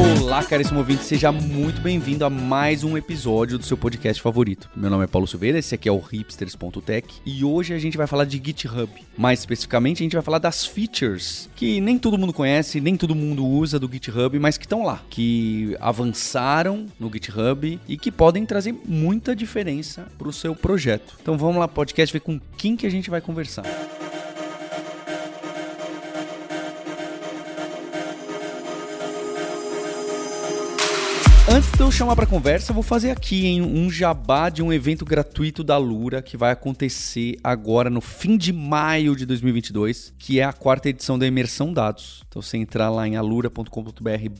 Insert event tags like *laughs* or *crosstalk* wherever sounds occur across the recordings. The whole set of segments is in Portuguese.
Olá, caríssimo ouvinte, seja muito bem-vindo a mais um episódio do seu podcast favorito. Meu nome é Paulo Silveira, esse aqui é o hipsters.tech e hoje a gente vai falar de GitHub. Mais especificamente, a gente vai falar das features que nem todo mundo conhece, nem todo mundo usa do GitHub, mas que estão lá, que avançaram no GitHub e que podem trazer muita diferença para o seu projeto. Então vamos lá, podcast, ver com quem que a gente vai conversar. Antes de eu chamar para conversa, vou fazer aqui em um jabá de um evento gratuito da Lura que vai acontecer agora no fim de maio de 2022, que é a quarta edição da Imersão Dados. Então você entrar lá em alura.com.br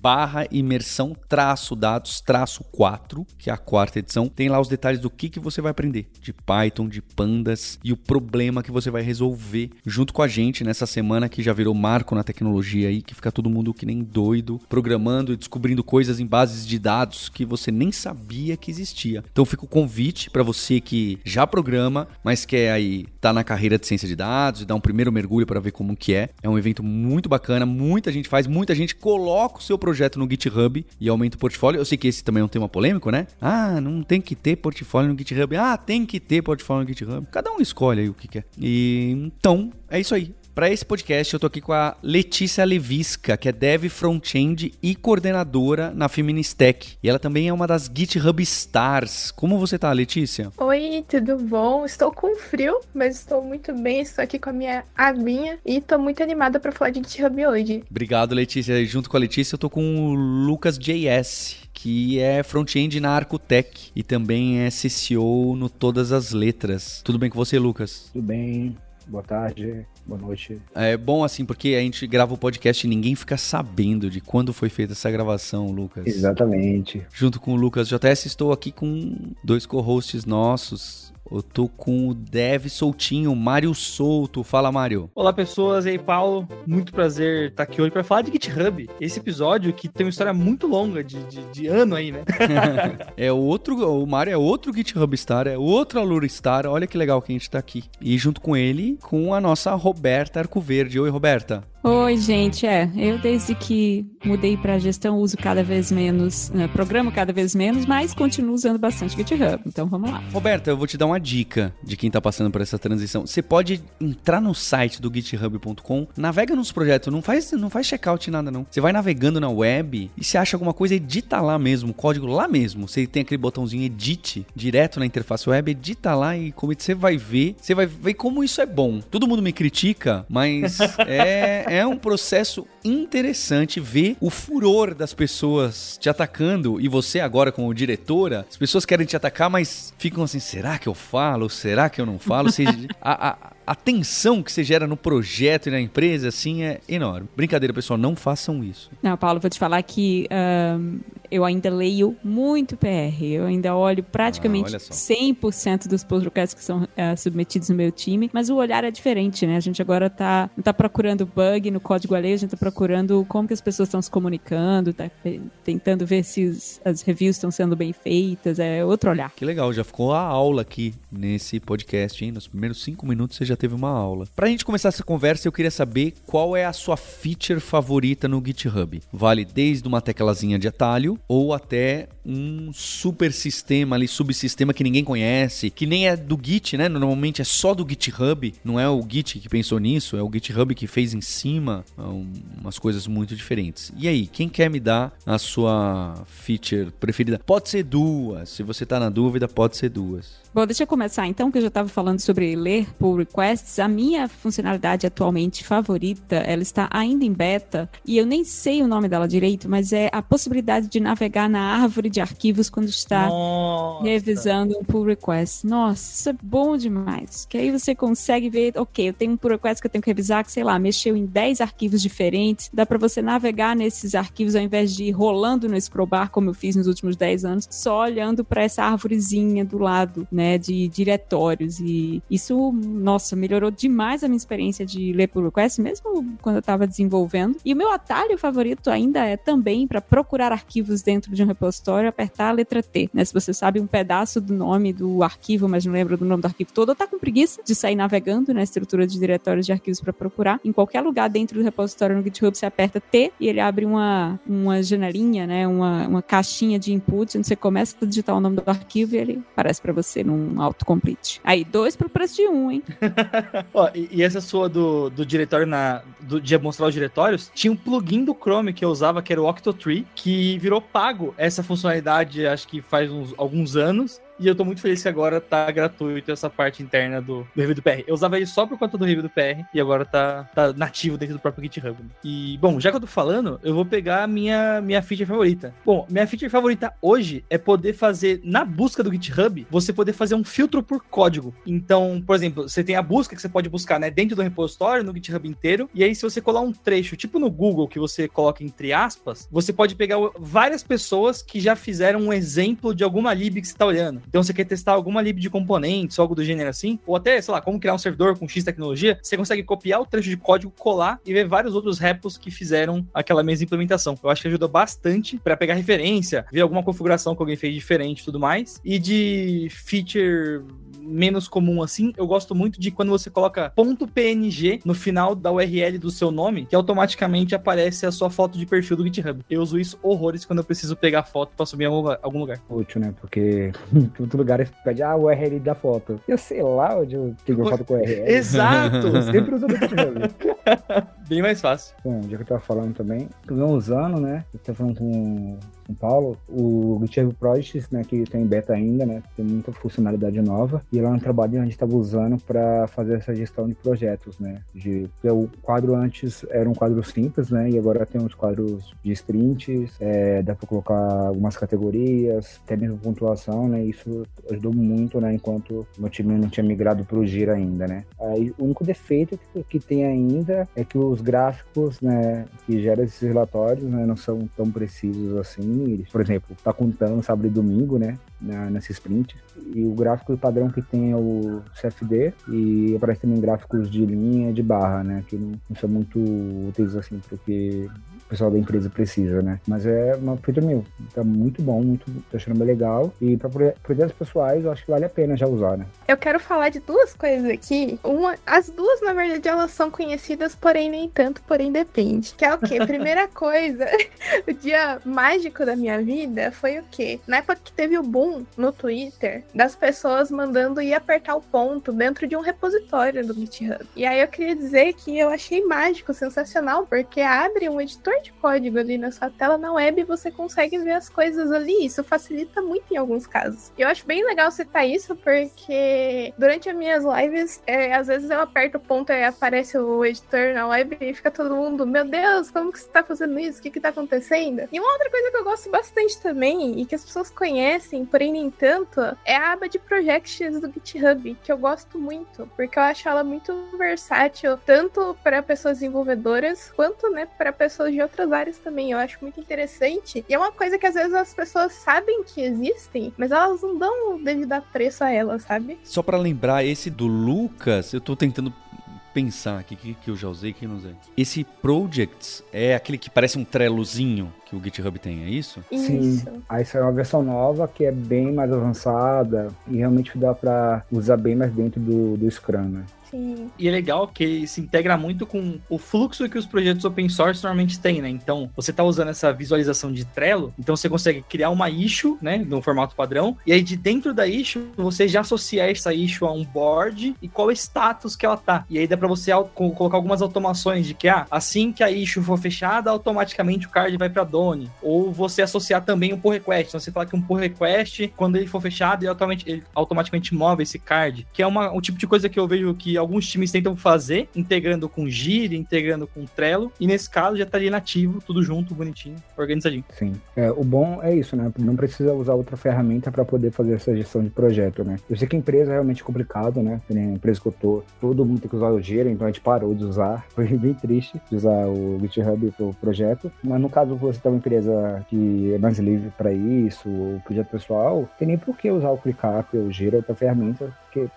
barra imersão traço dados traço 4, que é a quarta edição, tem lá os detalhes do que, que você vai aprender de Python, de pandas e o problema que você vai resolver junto com a gente nessa semana que já virou marco na tecnologia aí, que fica todo mundo que nem doido, programando e descobrindo coisas em bases de dados dados que você nem sabia que existia. Então fica o convite para você que já programa, mas quer aí tá na carreira de ciência de dados e dar um primeiro mergulho para ver como que é. É um evento muito bacana, muita gente faz, muita gente coloca o seu projeto no GitHub e aumenta o portfólio. Eu sei que esse também é um tema polêmico, né? Ah, não tem que ter portfólio no GitHub. Ah, tem que ter portfólio no GitHub. Cada um escolhe aí o que quer. E então, é isso aí. Para esse podcast, eu tô aqui com a Letícia Levisca, que é dev front-end e coordenadora na Feministech. E ela também é uma das GitHub Stars. Como você tá, Letícia? Oi, tudo bom? Estou com frio, mas estou muito bem. Estou aqui com a minha aguinha e estou muito animada para falar de GitHub hoje. Obrigado, Letícia. Junto com a Letícia, eu tô com o Lucas JS, que é front-end na Arcotech e também é CCO no Todas as Letras. Tudo bem com você, Lucas? Tudo bem. Boa tarde, boa noite. É bom assim, porque a gente grava o podcast e ninguém fica sabendo de quando foi feita essa gravação, Lucas. Exatamente. Junto com o Lucas JS, estou aqui com dois co-hosts nossos. Eu tô com o Dev Soltinho, Mário Souto. Fala, Mário. Olá, pessoas. E aí, Paulo. Muito prazer estar aqui hoje para falar de GitHub. Esse episódio que tem uma história muito longa, de, de, de ano aí, né? *laughs* é outro, o Mário é outro GitHub Star, é outro Alura Star. Olha que legal que a gente tá aqui. E junto com ele, com a nossa Roberta Arcoverde. Oi, Roberta. Oi, gente. É, eu desde que mudei para gestão uso cada vez menos, uh, programo cada vez menos, mas continuo usando bastante GitHub. Então vamos lá. Roberta, eu vou te dar uma dica de quem tá passando por essa transição. Você pode entrar no site do github.com, navega nos projetos, não faz, não faz checkout nada não. Você vai navegando na web e se acha alguma coisa, edita lá mesmo, código lá mesmo. Você tem aquele botãozinho edit direto na interface web, edita lá e como você vai ver, você vai ver como isso é bom. Todo mundo me critica, mas *laughs* é é um processo interessante ver o furor das pessoas te atacando e você agora como diretora, as pessoas querem te atacar, mas ficam assim, será que eu falo? Será que eu não falo? Você, *laughs* a, a, a tensão que você gera no projeto e na empresa, assim, é enorme. Brincadeira, pessoal, não façam isso. Não, Paulo, vou te falar que um, eu ainda leio muito PR. Eu ainda olho praticamente ah, 100% dos requests que são uh, submetidos no meu time, mas o olhar é diferente, né? A gente agora tá, não tá procurando bug no código alheio, a gente tá procurando como que as pessoas estão se comunicando, tá tentando ver se os, as reviews estão sendo bem feitas, é outro olhar. Que legal, já ficou a aula aqui nesse podcast, hein? Nos primeiros cinco minutos você já teve uma aula. Pra gente começar essa conversa, eu queria saber qual é a sua feature favorita no GitHub. Vale desde uma teclazinha de atalho ou até um super sistema ali, subsistema que ninguém conhece, que nem é do Git, né? Normalmente é só do GitHub, não é o Git que pensou nisso, é o GitHub que fez em cima umas coisas muito diferentes. E aí, quem quer me dar a sua feature preferida? Pode ser duas, se você tá na dúvida, pode ser duas. Bom, deixa eu começar então, que eu já estava falando sobre ler pull requests. A minha funcionalidade atualmente favorita, ela está ainda em beta, e eu nem sei o nome dela direito, mas é a possibilidade de navegar na árvore de arquivos quando está Nossa. revisando um pull request. Nossa, isso é bom demais. Que aí você consegue ver, ok, eu tenho um pull request que eu tenho que revisar, que sei lá, mexeu em 10 arquivos diferentes. Dá para você navegar nesses arquivos ao invés de ir rolando no scroll bar, como eu fiz nos últimos 10 anos, só olhando para essa árvorezinha do lado, né? Né, de diretórios e isso, nossa, melhorou demais a minha experiência de ler pull request, mesmo quando eu estava desenvolvendo. E o meu atalho favorito ainda é também para procurar arquivos dentro de um repositório, apertar a letra T. Né? Se você sabe um pedaço do nome do arquivo, mas não lembra do nome do arquivo todo, ou tá com preguiça de sair navegando na estrutura de diretórios de arquivos para procurar, em qualquer lugar dentro do repositório no GitHub, você aperta T e ele abre uma, uma janelinha, né? Uma, uma caixinha de input, onde você começa a digitar o nome do arquivo e ele aparece para você num autocomplete. Aí, dois pro preço de um, hein? *laughs* Ó, e, e essa sua do, do diretório na. Do, de mostrar os diretórios, tinha um plugin do Chrome que eu usava, que era o Octotree, que virou pago essa funcionalidade, acho que faz uns, alguns anos. E eu tô muito feliz que agora tá gratuito essa parte interna do, do review do PR. Eu usava ele só por conta do review do PR e agora tá, tá nativo dentro do próprio GitHub. E, bom, já que eu tô falando, eu vou pegar a minha, minha feature favorita. Bom, minha feature favorita hoje é poder fazer, na busca do GitHub, você poder fazer um filtro por código. Então, por exemplo, você tem a busca que você pode buscar, né, dentro do repositório, no GitHub inteiro, e aí se você colar um trecho, tipo no Google, que você coloca entre aspas, você pode pegar várias pessoas que já fizeram um exemplo de alguma lib que você tá olhando. Então você quer testar alguma lib de componentes, algo do gênero assim, ou até, sei lá, como criar um servidor com X tecnologia, você consegue copiar o trecho de código, colar e ver vários outros repos que fizeram aquela mesma implementação. Eu acho que ajuda bastante para pegar referência, ver alguma configuração que alguém fez diferente e tudo mais. E de feature menos comum assim, eu gosto muito de quando você coloca .png no final da URL do seu nome, que automaticamente aparece a sua foto de perfil do GitHub. Eu uso isso horrores quando eu preciso pegar foto para subir em algum lugar. Útil, né? Porque *laughs* em todo lugar pede ah, o URL da foto. Eu sei lá onde eu tenho foto com URL. Exato! *laughs* Sempre uso do GitHub. *laughs* *laughs* Bem mais fácil. Bom, já que eu tava falando também, venho usando, né? Eu tava falando com são Paulo, o GitHub Projects, né, que tem beta ainda, né, tem muita funcionalidade nova, e lá no trabalho a gente estava usando para fazer essa gestão de projetos, né, de, o quadro antes era um quadro simples, né, e agora tem uns quadros de sprints, é, dá para colocar algumas categorias, até mesmo pontuação, né, isso ajudou muito, né, enquanto meu time não tinha migrado para o Gira ainda, né. Aí, o único defeito que, que tem ainda é que os gráficos, né, que geram esses relatórios, né, não são tão precisos assim, por exemplo, tá contando sábado e domingo, né? Na, nessa sprint. E o gráfico padrão que tem é o CFD e aparece também gráficos de linha de barra, né? Que não, são muito úteis assim, porque pessoal da empresa precisa, né? Mas é uma feita meu, tá muito bom, muito, tô achando bem legal. E para projetos pessoais, eu acho que vale a pena já usar, né? Eu quero falar de duas coisas aqui. Uma, as duas, na verdade, elas são conhecidas, porém nem tanto, porém depende. Que é o quê? *laughs* Primeira coisa, *laughs* o dia mágico da minha vida foi o quê? Na época que teve o boom no Twitter das pessoas mandando ir apertar o ponto dentro de um repositório do GitHub. E aí eu queria dizer que eu achei mágico, sensacional, porque abre um editor de código ali na sua tela na web e você consegue ver as coisas ali. Isso facilita muito em alguns casos. Eu acho bem legal citar isso porque durante as minhas lives, é, às vezes eu aperto o ponto e aparece o editor na web e fica todo mundo, meu Deus, como que você tá fazendo isso? O que que tá acontecendo? E uma outra coisa que eu gosto bastante também e que as pessoas conhecem, porém nem tanto, é a aba de projects do GitHub, que eu gosto muito, porque eu acho ela muito versátil, tanto para pessoas desenvolvedoras quanto, né, para pessoas de outras áreas também. Eu acho muito interessante. E é uma coisa que às vezes as pessoas sabem que existem, mas elas não dão devido apreço a ela, sabe? Só para lembrar, esse do Lucas, eu tô tentando pensar aqui que, que eu já usei que não usei. Esse Projects é aquele que parece um trelozinho que o GitHub tem, é isso? Sim. Isso. Aí saiu uma versão nova que é bem mais avançada e realmente dá para usar bem mais dentro do, do Scrum, né? Sim. E é legal que se integra muito com o fluxo que os projetos open source normalmente têm, né? Então, você tá usando essa visualização de Trello, então você consegue criar uma issue, né, no formato padrão, e aí de dentro da issue, você já associa essa issue a um board e qual é o status que ela tá. E aí dá para você colocar algumas automações de que, ah, assim que a issue for fechada, automaticamente o card vai para Doni. Ou você associar também um pull request. Então, você fala que um pull request, quando ele for fechado, ele automaticamente, ele automaticamente move esse card, que é uma, um tipo de coisa que eu vejo que alguns times tentam fazer, integrando com Gira, integrando com Trello, e nesse caso já estaria nativo, tudo junto, bonitinho, organizadinho. Sim. É, o bom é isso, né? Não precisa usar outra ferramenta para poder fazer essa gestão de projeto, né? Eu sei que empresa é realmente complicado, né? A empresa que eu tô, todo mundo tem que usar o Gira, então a gente parou de usar. *laughs* Foi bem triste de usar o GitHub pro projeto. Mas no caso você tem uma empresa que é mais livre para isso, o projeto pessoal, tem nem por que usar o ClickUp ou o Gira, outra ferramenta, porque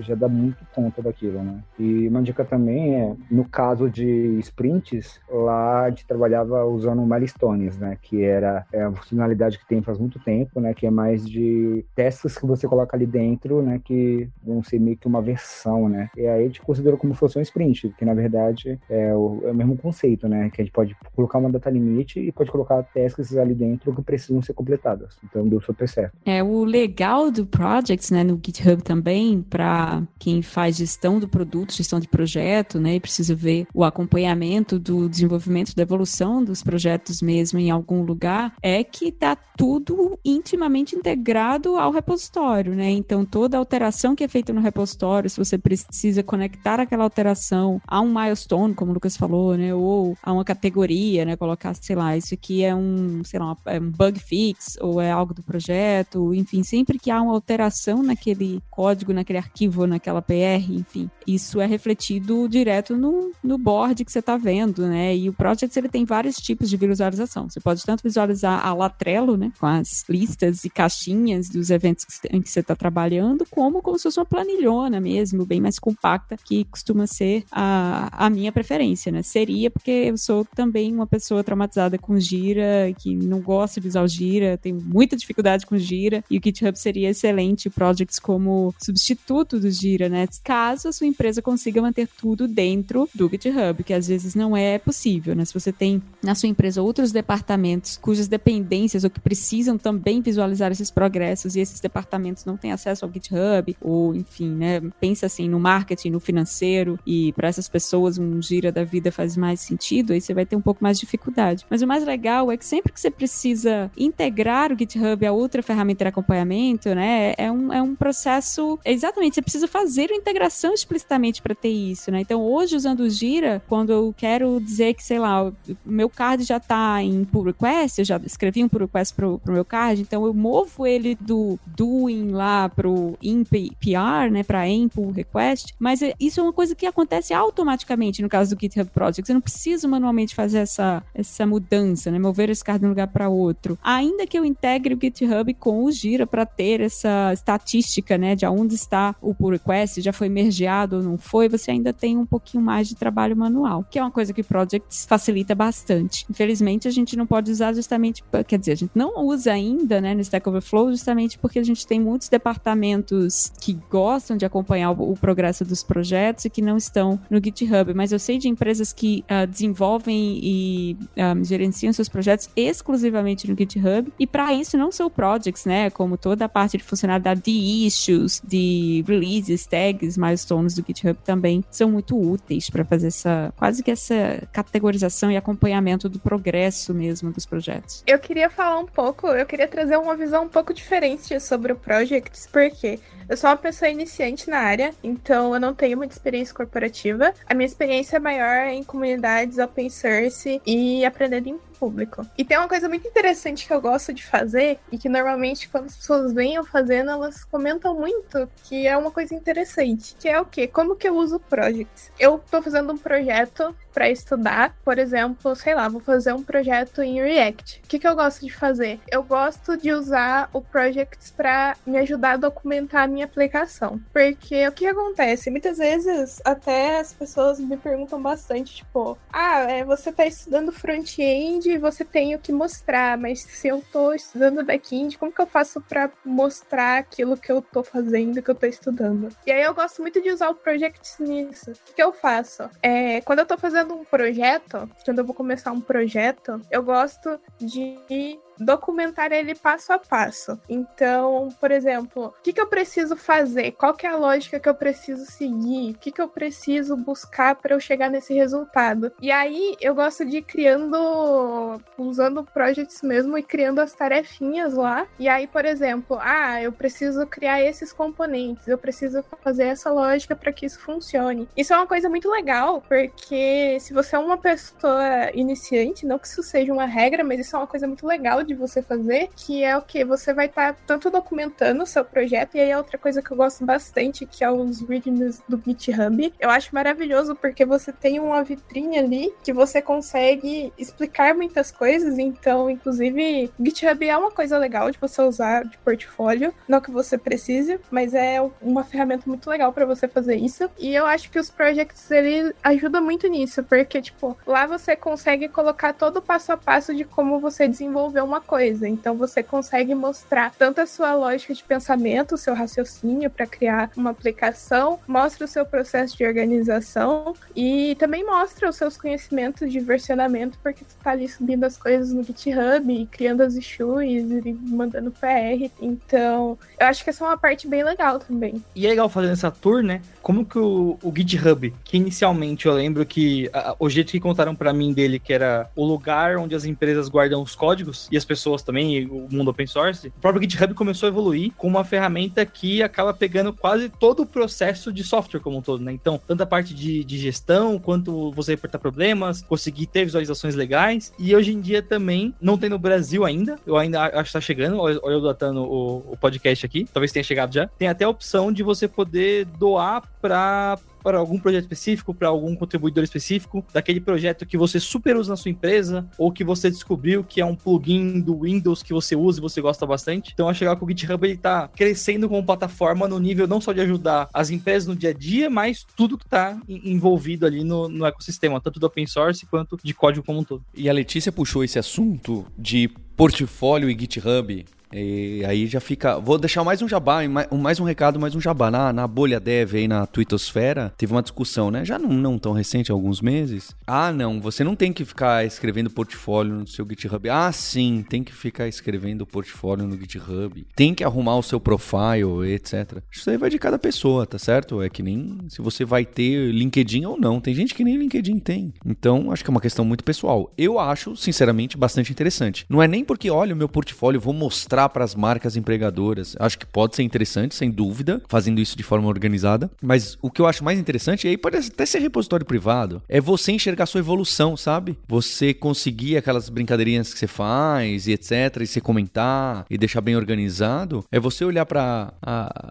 já dá muito conta daquilo, né? E uma dica também é, no caso de sprints, lá a gente trabalhava usando milestones, né? Que era é a funcionalidade que tem faz muito tempo, né? Que é mais de testes que você coloca ali dentro, né? Que vão ser meio que uma versão, né? E aí a gente considerou como se fosse um sprint, que na verdade é o, é o mesmo conceito, né? Que a gente pode colocar uma data limite e pode colocar tasks ali dentro que precisam ser completadas. Então deu super certo. É o legal do Projects, né? No GitHub também, para quem faz gestão do produto, gestão de projeto, né? E precisa ver o acompanhamento do desenvolvimento, da evolução dos projetos mesmo em algum lugar, é que tá tudo intimamente integrado ao repositório, né? Então toda alteração que é feita no repositório, se você precisa conectar aquela alteração a um milestone, como o Lucas falou, né? Ou a uma categoria, né? Colocar, sei lá, isso aqui é um, sei lá, é um bug fix ou é algo do projeto, enfim, sempre que há uma alteração naquele código, naquele arquivo, naquela PR, enfim, isso é refletido direto no, no board que você está vendo, né? E o Project ele tem vários tipos de visualização. Você pode tanto visualizar a Latrello, né, com as listas e caixinhas dos eventos em que você está trabalhando, como como se fosse uma planilhona mesmo, bem mais compacta, que costuma ser a, a minha preferência, né? Seria porque eu sou também uma pessoa traumatizada com Gira, que não gosta de usar o Gira, tenho muita dificuldade com Gira, e o GitHub seria excelente projects como substituto do Gira, né? Caso a sua empresa consiga manter tudo dentro do GitHub, que às vezes não é possível, né? Se você tem na sua empresa outros departamentos cujas dependências ou que precisam também visualizar esses progressos e esses departamentos não têm acesso ao GitHub, ou enfim, né? Pensa assim no marketing, no financeiro, e para essas pessoas um Gira da vida faz mais sentido, aí você vai ter um pouco mais de dificuldade. Mas o mais legal é que sempre que você precisa integrar o GitHub a outra ferramenta de acompanhamento, né? É um, é um processo. Exatamente, você precisa fazer a integração explicitamente para ter isso, né? Então, hoje, usando o Gira, quando eu quero dizer que, sei lá, meu card já está em pull request, eu já escrevi um pull request pro, pro meu card, então eu movo ele do doing lá pro in PR, né? Para em pull request, mas é, isso é uma coisa que acontece automaticamente no caso do GitHub Project. Você não precisa manualmente fazer essa, essa mudança, né? Mover esse card de um lugar para outro. Ainda que eu integre o GitHub com o Gira para ter essa estatística, né, de onde está o pull request, já foi mergeado ou não foi, você ainda tem um pouquinho mais de trabalho manual, que é uma coisa que Projects facilita bastante. Infelizmente, a gente não pode usar justamente, quer dizer, a gente não usa ainda, né, no Stack Overflow, justamente porque a gente tem muitos departamentos que gostam de acompanhar o, o progresso dos projetos e que não estão no GitHub, mas eu sei de empresas que uh, desenvolvem e um, gerenciam seus projetos exclusivamente no GitHub, e para isso não são projects, né, como toda a parte de funcionalidade de issues, de releases, tags, milestones do GitHub também são muito úteis para fazer essa quase que essa categorização e acompanhamento do progresso mesmo dos projetos. Eu queria falar um pouco, eu queria trazer uma visão um pouco diferente sobre o Projects, porque eu sou uma pessoa iniciante na área, então eu não tenho muita experiência corporativa. A minha experiência é maior em comunidades open source e aprendendo em público. E tem uma coisa muito interessante que eu gosto de fazer e que normalmente quando as pessoas vêm eu fazendo, elas comentam muito que é uma coisa interessante, que é o quê? Como que eu uso projects? Eu tô fazendo um projeto para estudar, por exemplo, sei lá, vou fazer um projeto em React. O que, que eu gosto de fazer? Eu gosto de usar o Projects para me ajudar a documentar a minha aplicação. Porque o que acontece? Muitas vezes até as pessoas me perguntam bastante, tipo, ah, é, você tá estudando front-end e você tem o que mostrar, mas se eu tô estudando back-end, como que eu faço para mostrar aquilo que eu tô fazendo, que eu tô estudando? E aí eu gosto muito de usar o Projects nisso. O que eu faço? É, quando eu tô fazendo um projeto, quando eu vou começar um projeto, eu gosto de documentar ele passo a passo. Então, por exemplo, o que, que eu preciso fazer? Qual que é a lógica que eu preciso seguir? O que, que eu preciso buscar para eu chegar nesse resultado? E aí eu gosto de ir criando, usando projects mesmo e criando as tarefinhas lá. E aí, por exemplo, ah, eu preciso criar esses componentes, eu preciso fazer essa lógica para que isso funcione. Isso é uma coisa muito legal, porque se você é uma pessoa iniciante, não que isso seja uma regra, mas isso é uma coisa muito legal de você fazer, que é o que você vai estar tá tanto documentando o seu projeto, e aí é outra coisa que eu gosto bastante, que é os readings do GitHub. Eu acho maravilhoso porque você tem uma vitrine ali que você consegue explicar muitas coisas, então, inclusive, GitHub é uma coisa legal de você usar de portfólio, não que você precise, mas é uma ferramenta muito legal para você fazer isso. E eu acho que os projects ele ajuda muito nisso, porque tipo, lá você consegue colocar todo o passo a passo de como você desenvolveu uma coisa. Então você consegue mostrar tanto a sua lógica de pensamento, o seu raciocínio para criar uma aplicação, mostra o seu processo de organização e também mostra os seus conhecimentos de versionamento, porque tu tá ali subindo as coisas no GitHub e criando as issues e mandando PR. Então, eu acho que essa é uma parte bem legal também. E é legal fazendo essa tour, né? Como que o, o GitHub, que inicialmente eu lembro que a, o jeito que contaram para mim dele, que era o lugar onde as empresas guardam os códigos e as pessoas também, o mundo open source, o próprio GitHub começou a evoluir com uma ferramenta que acaba pegando quase todo o processo de software como um todo, né? Então, tanto a parte de, de gestão, quanto você reportar problemas, conseguir ter visualizações legais. E hoje em dia também, não tem no Brasil ainda, eu ainda acho que tá chegando, olha eu datando o, o podcast aqui, talvez tenha chegado já. Tem até a opção de você poder doar para para algum projeto específico, para algum contribuidor específico, daquele projeto que você super usa na sua empresa, ou que você descobriu que é um plugin do Windows que você usa e você gosta bastante. Então, acho que o GitHub ele tá crescendo como plataforma no nível não só de ajudar as empresas no dia a dia, mas tudo que está envolvido ali no, no ecossistema, tanto do open source quanto de código como um todo. E a Letícia puxou esse assunto de portfólio e GitHub e aí já fica. Vou deixar mais um jabá, mais um recado, mais um jabá. Na, na bolha dev aí na Twittosfera, teve uma discussão, né? Já não, não tão recente, alguns meses. Ah, não, você não tem que ficar escrevendo portfólio no seu GitHub. Ah, sim, tem que ficar escrevendo portfólio no GitHub. Tem que arrumar o seu profile, etc. Isso aí vai de cada pessoa, tá certo? É que nem se você vai ter LinkedIn ou não. Tem gente que nem LinkedIn tem. Então, acho que é uma questão muito pessoal. Eu acho, sinceramente, bastante interessante. Não é nem porque, olha, o meu portfólio, vou mostrar mostrar para as marcas empregadoras. Acho que pode ser interessante, sem dúvida, fazendo isso de forma organizada. Mas o que eu acho mais interessante, e aí pode até ser repositório privado, é você enxergar sua evolução, sabe? Você conseguir aquelas brincadeirinhas que você faz e etc. E você comentar e deixar bem organizado. É você olhar para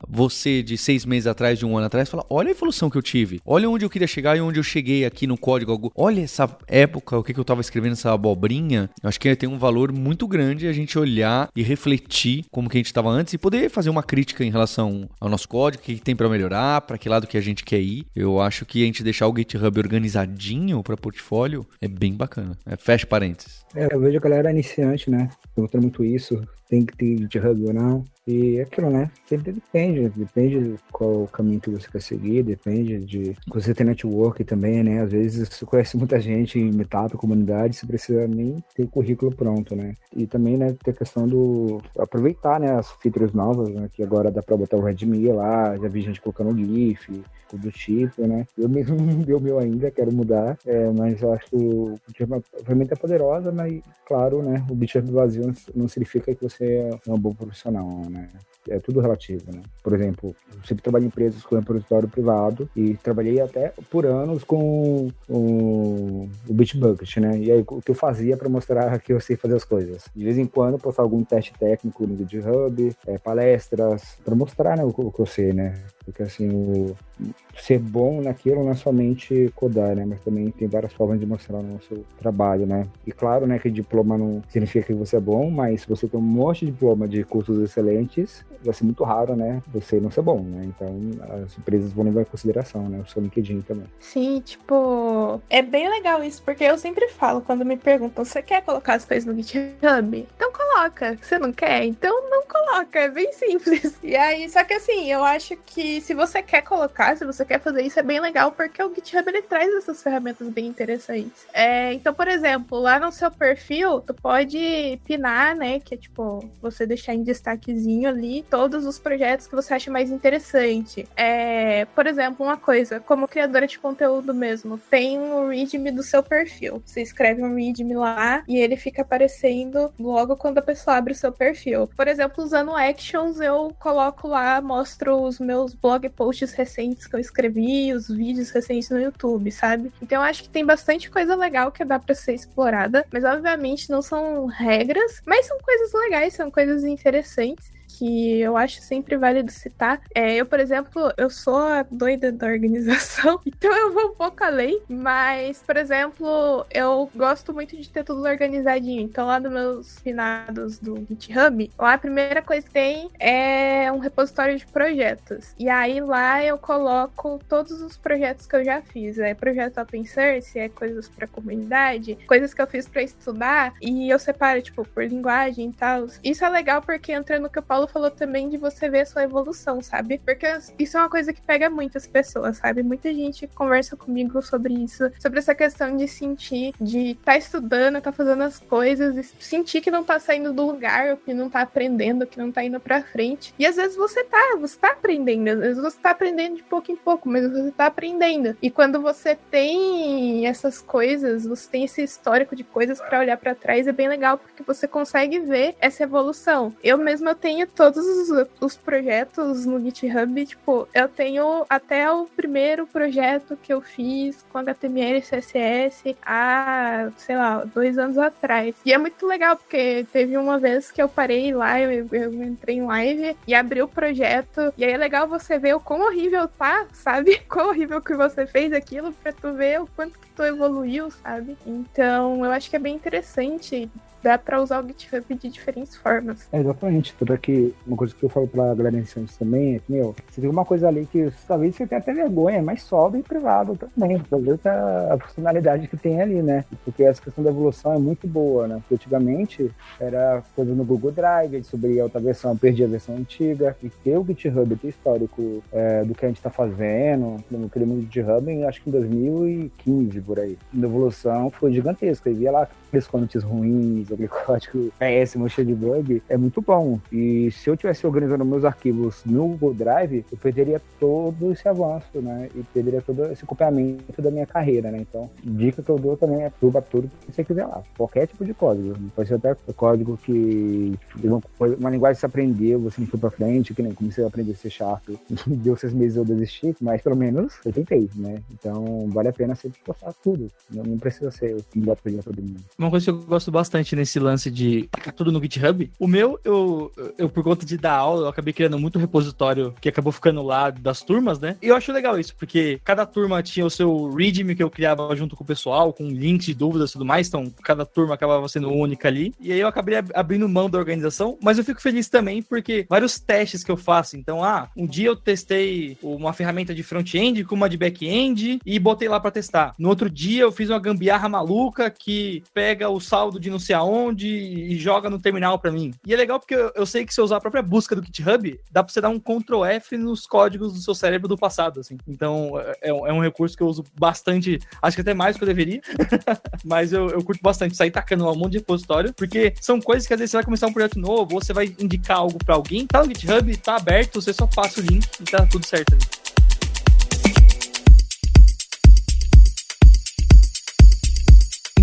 você de seis meses atrás, de um ano atrás, e falar: olha a evolução que eu tive. Olha onde eu queria chegar e onde eu cheguei aqui no código. Olha essa época, o que, que eu estava escrevendo, essa abobrinha. Acho que tem um valor muito grande a gente olhar e refletir refletir como que a gente estava antes e poder fazer uma crítica em relação ao nosso código, o que, que tem para melhorar, para que lado que a gente quer ir. Eu acho que a gente deixar o GitHub organizadinho para portfólio é bem bacana. É, fecha parênteses. É, eu vejo a galera iniciante, né? Perguntando muito isso, tem que ter GitHub ou não. E é aquilo, né? Sempre depende, depende qual caminho que você quer seguir, depende de você ter network também, né? Às vezes você conhece muita gente em meetup, comunidade, você precisa nem ter currículo pronto, né? E também, né, ter a questão do aproveitar, né, as features novas, né, que agora dá pra botar o Redmi lá, já vi gente colocando GIF, do tipo, né? Eu mesmo *laughs* não deu meu ainda, quero mudar, é, mas eu acho que o é uma ferramenta poderosa, mas, claro, né, o GitHub vazio não significa que você é um bom profissional, né? É tudo relativo, né? Por exemplo, eu sempre trabalhei em empresas com repositório privado e trabalhei até por anos com o, o Bitbucket, né? E aí, o que eu fazia para mostrar que eu sei fazer as coisas? De vez em quando, postar algum teste técnico no GitHub, é, palestras, para mostrar né, o, o que eu sei, né? Porque assim, o, ser bom naquilo não é somente codar, né? Mas também tem várias formas de mostrar o nosso trabalho, né? E claro, né, que diploma não significa que você é bom, mas se você tem um monte de diploma de cursos excelentes, vai ser muito raro, né? Você não ser bom, né? Então as empresas vão levar em consideração, né? O seu LinkedIn também. Sim, tipo, é bem legal isso, porque eu sempre falo quando me perguntam, você quer colocar as coisas no GitHub? Então coloca. Você não quer? Então não coloca. É bem simples. *laughs* E aí, só que assim, eu acho que se você quer colocar, se você quer fazer isso, é bem legal, porque o GitHub ele traz essas ferramentas bem interessantes. É, então, por exemplo, lá no seu perfil, tu pode pinar, né? Que é tipo, você deixar em destaquezinho ali todos os projetos que você acha mais interessante. É, por exemplo, uma coisa, como criadora de conteúdo mesmo, tem um readme do seu perfil. Você escreve um readme lá e ele fica aparecendo logo quando a pessoa abre o seu perfil. Por exemplo, usando Actions, eu coloco lá, mostro os meus blog posts recentes que eu escrevi, os vídeos recentes no YouTube, sabe? Então eu acho que tem bastante coisa legal que dá para ser explorada, mas obviamente não são regras, mas são coisas legais, são coisas interessantes que eu acho sempre válido citar. É, eu, por exemplo, eu sou a doida da organização, *laughs* então eu vou um pouco além, mas, por exemplo, eu gosto muito de ter tudo organizadinho. Então, lá nos meus finados do GitHub, lá a primeira coisa que tem é um repositório de projetos. E aí lá eu coloco todos os projetos que eu já fiz. É projeto open source, é coisas para comunidade, coisas que eu fiz para estudar, e eu separo, tipo, por linguagem e tal. Isso é legal porque entra no que o Paulo Paulo falou também de você ver sua evolução, sabe? Porque isso é uma coisa que pega muitas pessoas, sabe? Muita gente conversa comigo sobre isso, sobre essa questão de sentir, de estar tá estudando, tá fazendo as coisas, sentir que não tá saindo do lugar, que não tá aprendendo, que não tá indo pra frente. E às vezes você tá, você tá aprendendo, às vezes você tá aprendendo de pouco em pouco, mas você tá aprendendo. E quando você tem essas coisas, você tem esse histórico de coisas para olhar para trás, é bem legal porque você consegue ver essa evolução. Eu mesma tenho todos os, os projetos no GitHub, tipo, eu tenho até o primeiro projeto que eu fiz com HTML e CSS há, sei lá, dois anos atrás. E é muito legal, porque teve uma vez que eu parei lá, eu, eu entrei em live e abri o projeto. E aí é legal você ver o quão horrível tá, sabe? *laughs* Quão horrível que você fez aquilo pra tu ver o quanto que tu evoluiu, sabe? Então eu acho que é bem interessante dá para usar o GitHub de diferentes formas. É, exatamente. Tudo aqui, uma coisa que eu falo pra galera iniciante também é que, meu, você tem uma coisa ali que talvez você tenha até vergonha, mas sobe em privado também, pra a funcionalidade que tem ali, né? Porque essa questão da evolução é muito boa, né? Porque antigamente era coisa no Google Drive, subia a outra versão, perdia a versão antiga, e ter o GitHub, ter histórico é, do que a gente tá fazendo, no mundo de GitHub, acho que em 2015, por aí. A evolução foi gigantesca, e via lá aqueles comments ruins, *laughs* aquele código péssimo, cheio de bug, é muito bom. E se eu tivesse organizando meus arquivos no Google Drive, eu perderia todo esse avanço, né? E perderia todo esse acompanhamento da minha carreira, né? Então, dica que eu dou também é tuba tudo que você quiser lá. Qualquer tipo de código. Pode ser até código que uma, uma linguagem que você aprendeu, você não foi pra frente, que nem comecei a aprender C Sharp, *laughs* deu seis meses eu desisti, mas pelo menos eu tentei, né? Então, vale a pena sempre postar tudo. Não, precisa ser o melhor para todo mundo. Uma coisa que eu gosto bastante nesse lance de tacar tudo no GitHub, o meu, eu, eu, por conta de dar aula, eu acabei criando muito repositório que acabou ficando lá das turmas, né? E eu acho legal isso, porque cada turma tinha o seu readme que eu criava junto com o pessoal, com links de dúvidas e tudo mais, então cada turma acabava sendo única ali. E aí eu acabei abrindo mão da organização, mas eu fico feliz também porque vários testes que eu faço. Então, ah, um dia eu testei uma ferramenta de front-end com uma de back-end e botei lá para testar. No outro dia eu fiz uma gambiarra maluca que pega o saldo de não sei aonde e joga no terminal para mim. E é legal porque eu, sei que se eu usar a própria busca do GitHub, dá pra você dar um Ctrl F nos códigos do seu cérebro do passado, assim. Então, é, é um recurso que eu uso bastante, acho que até mais do que eu deveria, *laughs* mas eu, eu curto bastante sair tacando um monte de repositório, porque são coisas que às vezes você vai começar um projeto novo, ou você vai indicar algo para alguém, tá no GitHub, tá aberto, você só passa o link e tá tudo certo ali.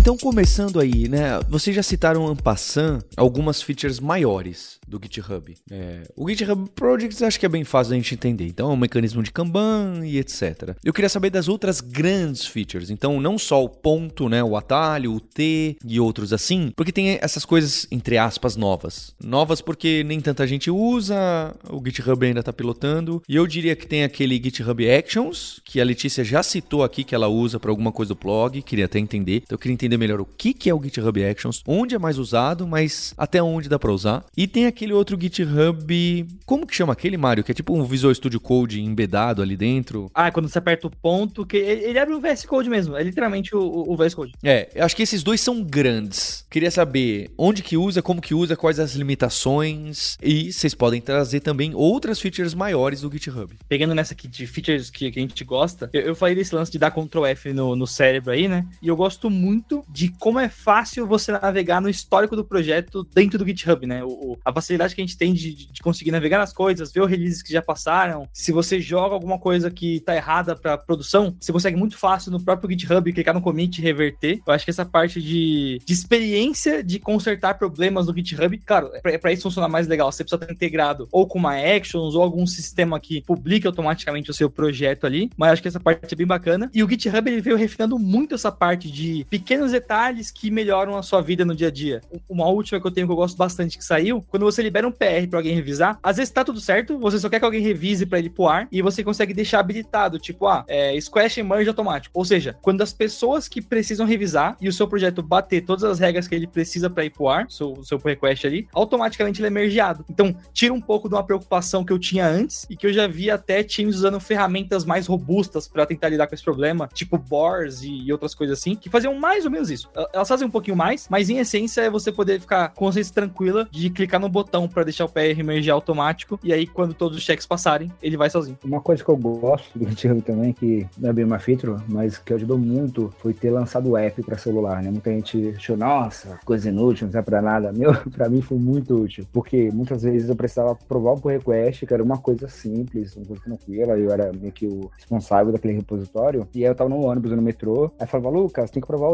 Então, começando aí, né? Vocês já citaram en passant algumas features maiores do GitHub. É, o GitHub Projects acho que é bem fácil a gente entender. Então, é um mecanismo de Kanban e etc. Eu queria saber das outras grandes features. Então, não só o ponto, né? O atalho, o T e outros assim, porque tem essas coisas, entre aspas, novas. Novas porque nem tanta gente usa, o GitHub ainda está pilotando. E eu diria que tem aquele GitHub Actions, que a Letícia já citou aqui que ela usa para alguma coisa do blog. Queria até entender. Então, eu queria entender entender melhor o que, que é o GitHub Actions, onde é mais usado, mas até onde dá para usar. E tem aquele outro GitHub. Como que chama aquele, Mário? Que é tipo um Visual Studio Code embedado ali dentro. Ah, quando você aperta o ponto, que ele abre o VS Code mesmo. É literalmente o, o VS Code. É, eu acho que esses dois são grandes. Queria saber onde que usa, como que usa, quais as limitações. E vocês podem trazer também outras features maiores do GitHub. Pegando nessa aqui de features que, que a gente gosta, eu, eu falei desse lance de dar Ctrl F no, no cérebro aí, né? E eu gosto muito de como é fácil você navegar no histórico do projeto dentro do GitHub, né? O, a facilidade que a gente tem de, de conseguir navegar nas coisas, ver os releases que já passaram. Se você joga alguma coisa que tá errada para produção, você consegue muito fácil no próprio GitHub clicar no commit e reverter. Eu acho que essa parte de, de experiência de consertar problemas no GitHub, claro, é para isso funcionar mais legal, você precisa estar integrado ou com uma Actions ou algum sistema que publique automaticamente o seu projeto ali, mas acho que essa parte é bem bacana. E o GitHub ele veio refinando muito essa parte de pequenos detalhes que melhoram a sua vida no dia a dia. Uma última que eu tenho que eu gosto bastante que saiu, quando você libera um PR para alguém revisar, às vezes tá tudo certo, você só quer que alguém revise para ele pro ar e você consegue deixar habilitado, tipo, ah, é, squash merge automático. Ou seja, quando as pessoas que precisam revisar e o seu projeto bater todas as regras que ele precisa para ir pro ar, seu, seu request ali, automaticamente ele é mergeado. Então, tira um pouco de uma preocupação que eu tinha antes e que eu já vi até times usando ferramentas mais robustas para tentar lidar com esse problema, tipo Bors e, e outras coisas assim, que faziam mais ou menos isso. Elas fazem um pouquinho mais, mas em essência é você poder ficar com consciência tranquila de clicar no botão para deixar o PR mergear automático e aí quando todos os checks passarem, ele vai sozinho. Uma coisa que eu gosto do *laughs* GitHub também, que não é bem uma feature, mas que ajudou muito, foi ter lançado o app para celular, né? Muita gente achou, nossa, coisa inútil, não serve para nada. *laughs* Meu, para mim foi muito útil, porque muitas vezes eu precisava provar um pull request, que era uma coisa simples, uma coisa tranquila, eu era meio que o responsável daquele repositório, e aí eu tava no ônibus, no metrô, aí falava, Lucas, tem que provar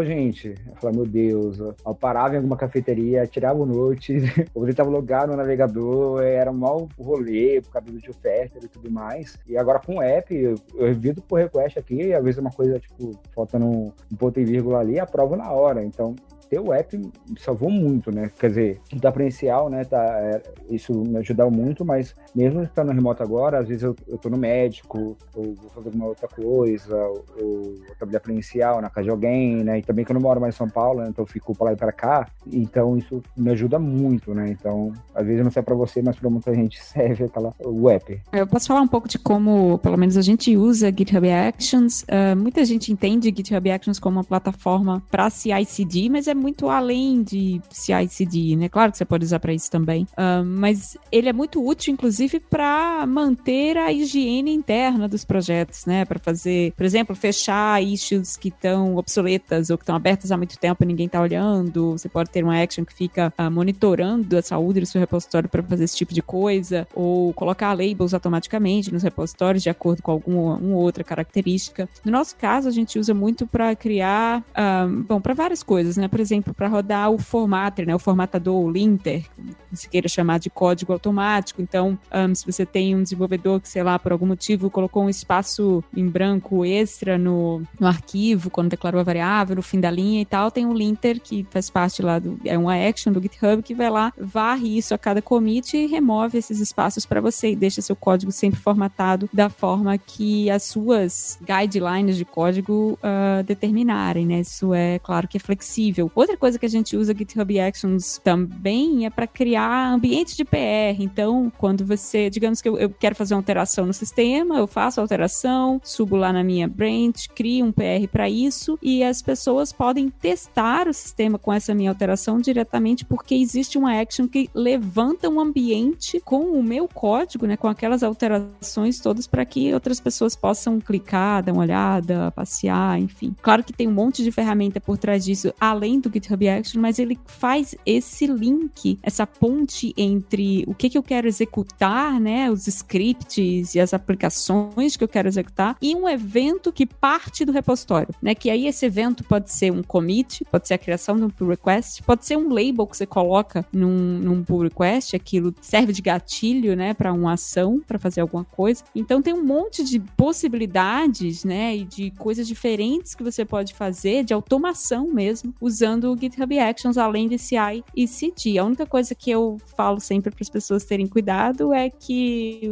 Eu falava, meu Deus, eu parava em alguma cafeteria, tirava o note, *laughs* ou tentava logar no navegador, era um mau rolê por causa do Fester e tudo mais. E agora com o app, eu, revido por request aqui, às vezes uma coisa, tipo, faltando um ponto e vírgula ali, aprovo na hora. Então, o app salvou muito, né? Quer dizer, da presencial, né? Tá, é, isso me ajudou muito, mas mesmo estando remoto agora, às vezes eu, eu tô no médico, ou vou fazer alguma outra coisa, ou, ou trabalhar presencial na casa de alguém, né? E também que eu não moro mais em São Paulo, né? então eu fico para lá e para cá, então isso me ajuda muito, né? Então, às vezes não serve para você, mas para muita gente *laughs* serve aquela, o app. Eu posso falar um pouco de como, pelo menos, a gente usa GitHub Actions. Uh, muita gente entende GitHub Actions como uma plataforma para CI/CD, mas é muito além de CI/CD, né? Claro que você pode usar para isso também, uh, mas ele é muito útil, inclusive, para manter a higiene interna dos projetos, né? Para fazer, por exemplo, fechar issues que estão obsoletas ou que estão abertas há muito tempo e ninguém está olhando. Você pode ter uma action que fica uh, monitorando a saúde do seu repositório para fazer esse tipo de coisa, ou colocar labels automaticamente nos repositórios de acordo com alguma uma outra característica. No nosso caso, a gente usa muito para criar, ah, bom, para várias coisas, né? Por para rodar o formatter, né, o formatador, o linter, se queira chamar de código automático. Então, um, se você tem um desenvolvedor que, sei lá, por algum motivo colocou um espaço em branco extra no, no arquivo, quando declarou a variável, no fim da linha e tal, tem o linter que faz parte lá do. É uma action do GitHub que vai lá, varre isso a cada commit e remove esses espaços para você e deixa seu código sempre formatado da forma que as suas guidelines de código uh, determinarem, né? Isso é claro que é flexível. Outra coisa que a gente usa GitHub Actions também é para criar ambiente de PR. Então, quando você, digamos que eu, eu, quero fazer uma alteração no sistema, eu faço a alteração, subo lá na minha branch, crio um PR para isso e as pessoas podem testar o sistema com essa minha alteração diretamente porque existe uma action que levanta um ambiente com o meu código, né, com aquelas alterações todas para que outras pessoas possam clicar, dar uma olhada, passear, enfim. Claro que tem um monte de ferramenta por trás disso, além do GitHub Action, mas ele faz esse link, essa ponte entre o que, que eu quero executar, né, os scripts e as aplicações que eu quero executar, e um evento que parte do repositório, né, que aí esse evento pode ser um commit, pode ser a criação de um pull request, pode ser um label que você coloca num, num pull request, aquilo serve de gatilho, né, para uma ação, para fazer alguma coisa. Então tem um monte de possibilidades, né, e de coisas diferentes que você pode fazer, de automação mesmo, usando o GitHub Actions, além de CI e CD. A única coisa que eu falo sempre para as pessoas terem cuidado é que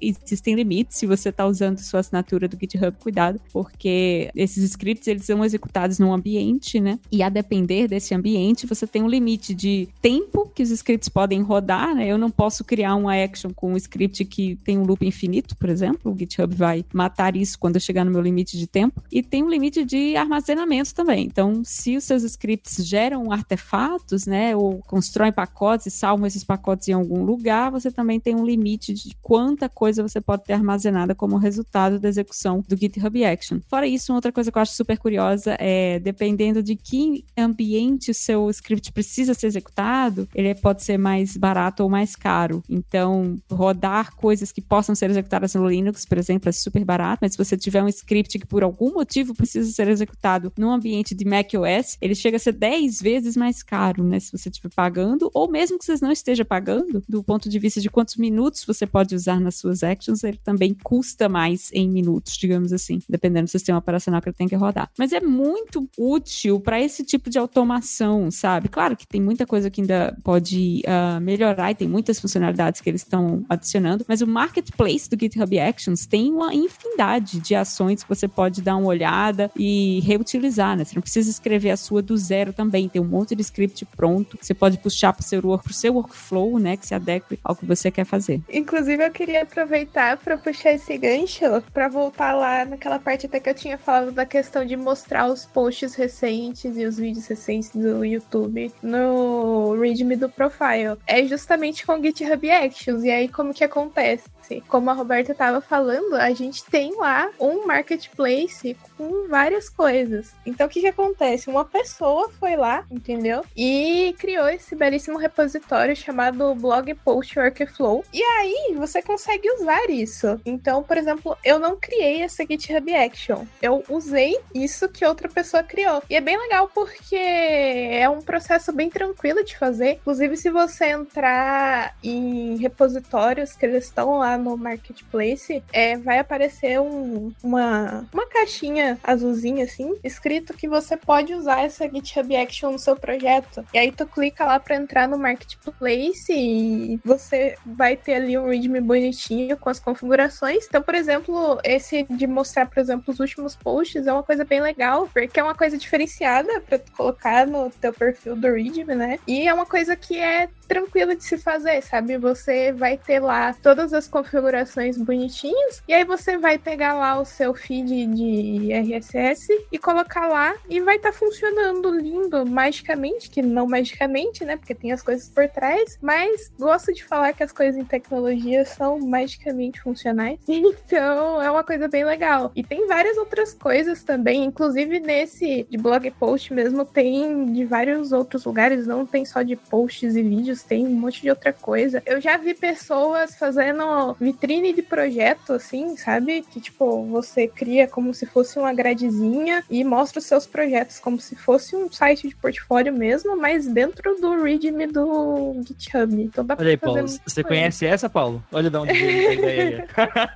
existem limites se você está usando sua assinatura do GitHub, cuidado, porque esses scripts eles são executados num ambiente, né? E a depender desse ambiente, você tem um limite de tempo que os scripts podem rodar, né? Eu não posso criar uma action com um script que tem um loop infinito, por exemplo. O GitHub vai matar isso quando eu chegar no meu limite de tempo. E tem um limite de armazenamento também. Então, se os seus scripts geram artefatos, né, ou constroem pacotes e salvam esses pacotes em algum lugar, você também tem um limite de quanta coisa você pode ter armazenada como resultado da execução do GitHub Action. Fora isso, outra coisa que eu acho super curiosa é, dependendo de que ambiente o seu script precisa ser executado, ele pode ser mais barato ou mais caro. Então, rodar coisas que possam ser executadas no Linux, por exemplo, é super barato, mas se você tiver um script que por algum motivo precisa ser executado num ambiente de macOS, ele chega a ser 10 vezes mais caro, né? Se você estiver pagando, ou mesmo que você não esteja pagando, do ponto de vista de quantos minutos você pode usar nas suas actions, ele também custa mais em minutos, digamos assim, dependendo do sistema operacional que ele tem que rodar. Mas é muito útil para esse tipo de automação, sabe? Claro que tem muita coisa que ainda pode uh, melhorar e tem muitas funcionalidades que eles estão adicionando, mas o marketplace do GitHub Actions tem uma infinidade de ações que você pode dar uma olhada e reutilizar, né? Você não precisa escrever a sua do zero também, tem um monte de script pronto que você pode puxar para seu, pro seu workflow, né? Que se adeque ao que você quer fazer. Inclusive, eu queria aproveitar para puxar esse gancho para voltar lá naquela parte até que eu tinha falado da questão de mostrar os posts recentes e os vídeos recentes do YouTube no README do profile. É justamente com GitHub Actions. E aí, como que acontece? Como a Roberta estava falando, a gente tem lá um marketplace com várias coisas. Então, o que, que acontece? Uma pessoa foi lá, entendeu? E criou esse belíssimo repositório chamado Blog Post Workflow. E aí, você consegue usar isso. Então, por exemplo, eu não criei essa GitHub Action. Eu usei isso que outra pessoa criou. E é bem legal porque é um processo bem tranquilo de fazer. Inclusive, se você entrar em repositórios que eles estão lá no marketplace, é, vai aparecer um, uma, uma caixinha azulzinha assim, escrito que você pode usar essa GitHub Action no seu projeto. E aí tu clica lá para entrar no marketplace e você vai ter ali um readme bonitinho com as configurações. Então, por exemplo, esse de mostrar, por exemplo, os últimos posts é uma coisa bem legal, porque é uma coisa diferenciada para tu colocar no teu perfil do readme, né? E é uma coisa que é tranquilo de se fazer, sabe? Você vai ter lá todas as configurações bonitinhas e aí você vai pegar lá o seu feed de RSS e colocar lá e vai estar tá funcionando lindo, magicamente, que não magicamente, né? Porque tem as coisas por trás, mas gosto de falar que as coisas em tecnologia são magicamente funcionais. *laughs* Então é uma coisa bem legal. E tem várias outras coisas também, inclusive nesse de blog post mesmo, tem de vários outros lugares, não tem só de posts e vídeos tem um monte de outra coisa. Eu já vi pessoas fazendo vitrine de projeto, assim, sabe? Que, tipo, você cria como se fosse uma gradezinha e mostra os seus projetos como se fosse um site de portfólio mesmo, mas dentro do README do GitHub. Então dá Olha aí, Paulo, você coisa. conhece essa, Paulo? Olha de onde veio a ideia.